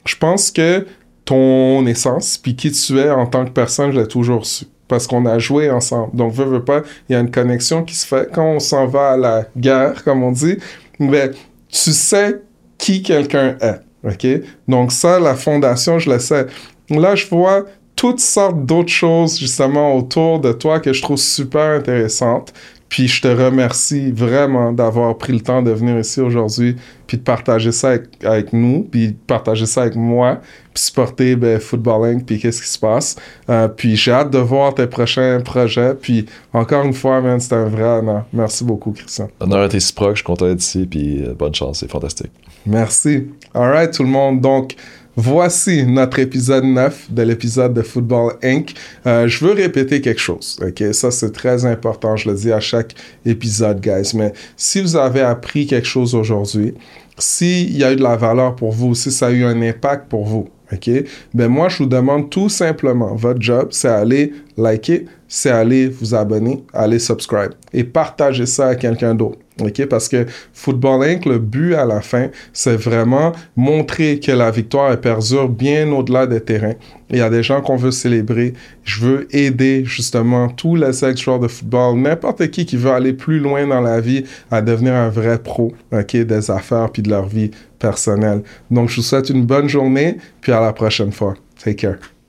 je pense que ton essence, puis qui tu es en tant que personne, je l'ai toujours su parce qu'on a joué ensemble. Donc, veux, veux pas, il y a une connexion qui se fait quand on s'en va à la guerre, comme on dit. Mais tu sais qui quelqu'un est. OK? Donc, ça, la fondation, je le sais. Là, je vois toutes sortes d'autres choses, justement, autour de toi que je trouve super intéressantes. Puis je te remercie vraiment d'avoir pris le temps de venir ici aujourd'hui, puis de partager ça avec, nous, puis de partager ça avec moi, puis supporter ben, Football Inc., puis qu'est-ce qui se passe. Euh, puis j'ai hâte de voir tes prochains projets. Puis encore une fois, man, c'était un vrai honneur. Merci beaucoup, Christian. Honneur à tes je suis content d'être ici, puis euh, bonne chance, c'est fantastique. Merci. All right, tout le monde. Donc, Voici notre épisode 9 de l'épisode de Football Inc. Euh, je veux répéter quelque chose, ok? Ça, c'est très important, je le dis à chaque épisode, guys. Mais si vous avez appris quelque chose aujourd'hui, s'il y a eu de la valeur pour vous, si ça a eu un impact pour vous, ok? Ben moi, je vous demande tout simplement, votre job, c'est aller liker, c'est aller vous abonner, aller subscribe et partager ça à quelqu'un d'autre. OK? Parce que Football Inc., le but à la fin, c'est vraiment montrer que la victoire perdure bien au-delà des terrains. Il y a des gens qu'on veut célébrer. Je veux aider justement tous les ex-joueurs de football, n'importe qui qui veut aller plus loin dans la vie à devenir un vrai pro, OK? Des affaires puis de leur vie personnelle. Donc, je vous souhaite une bonne journée puis à la prochaine fois. Take care.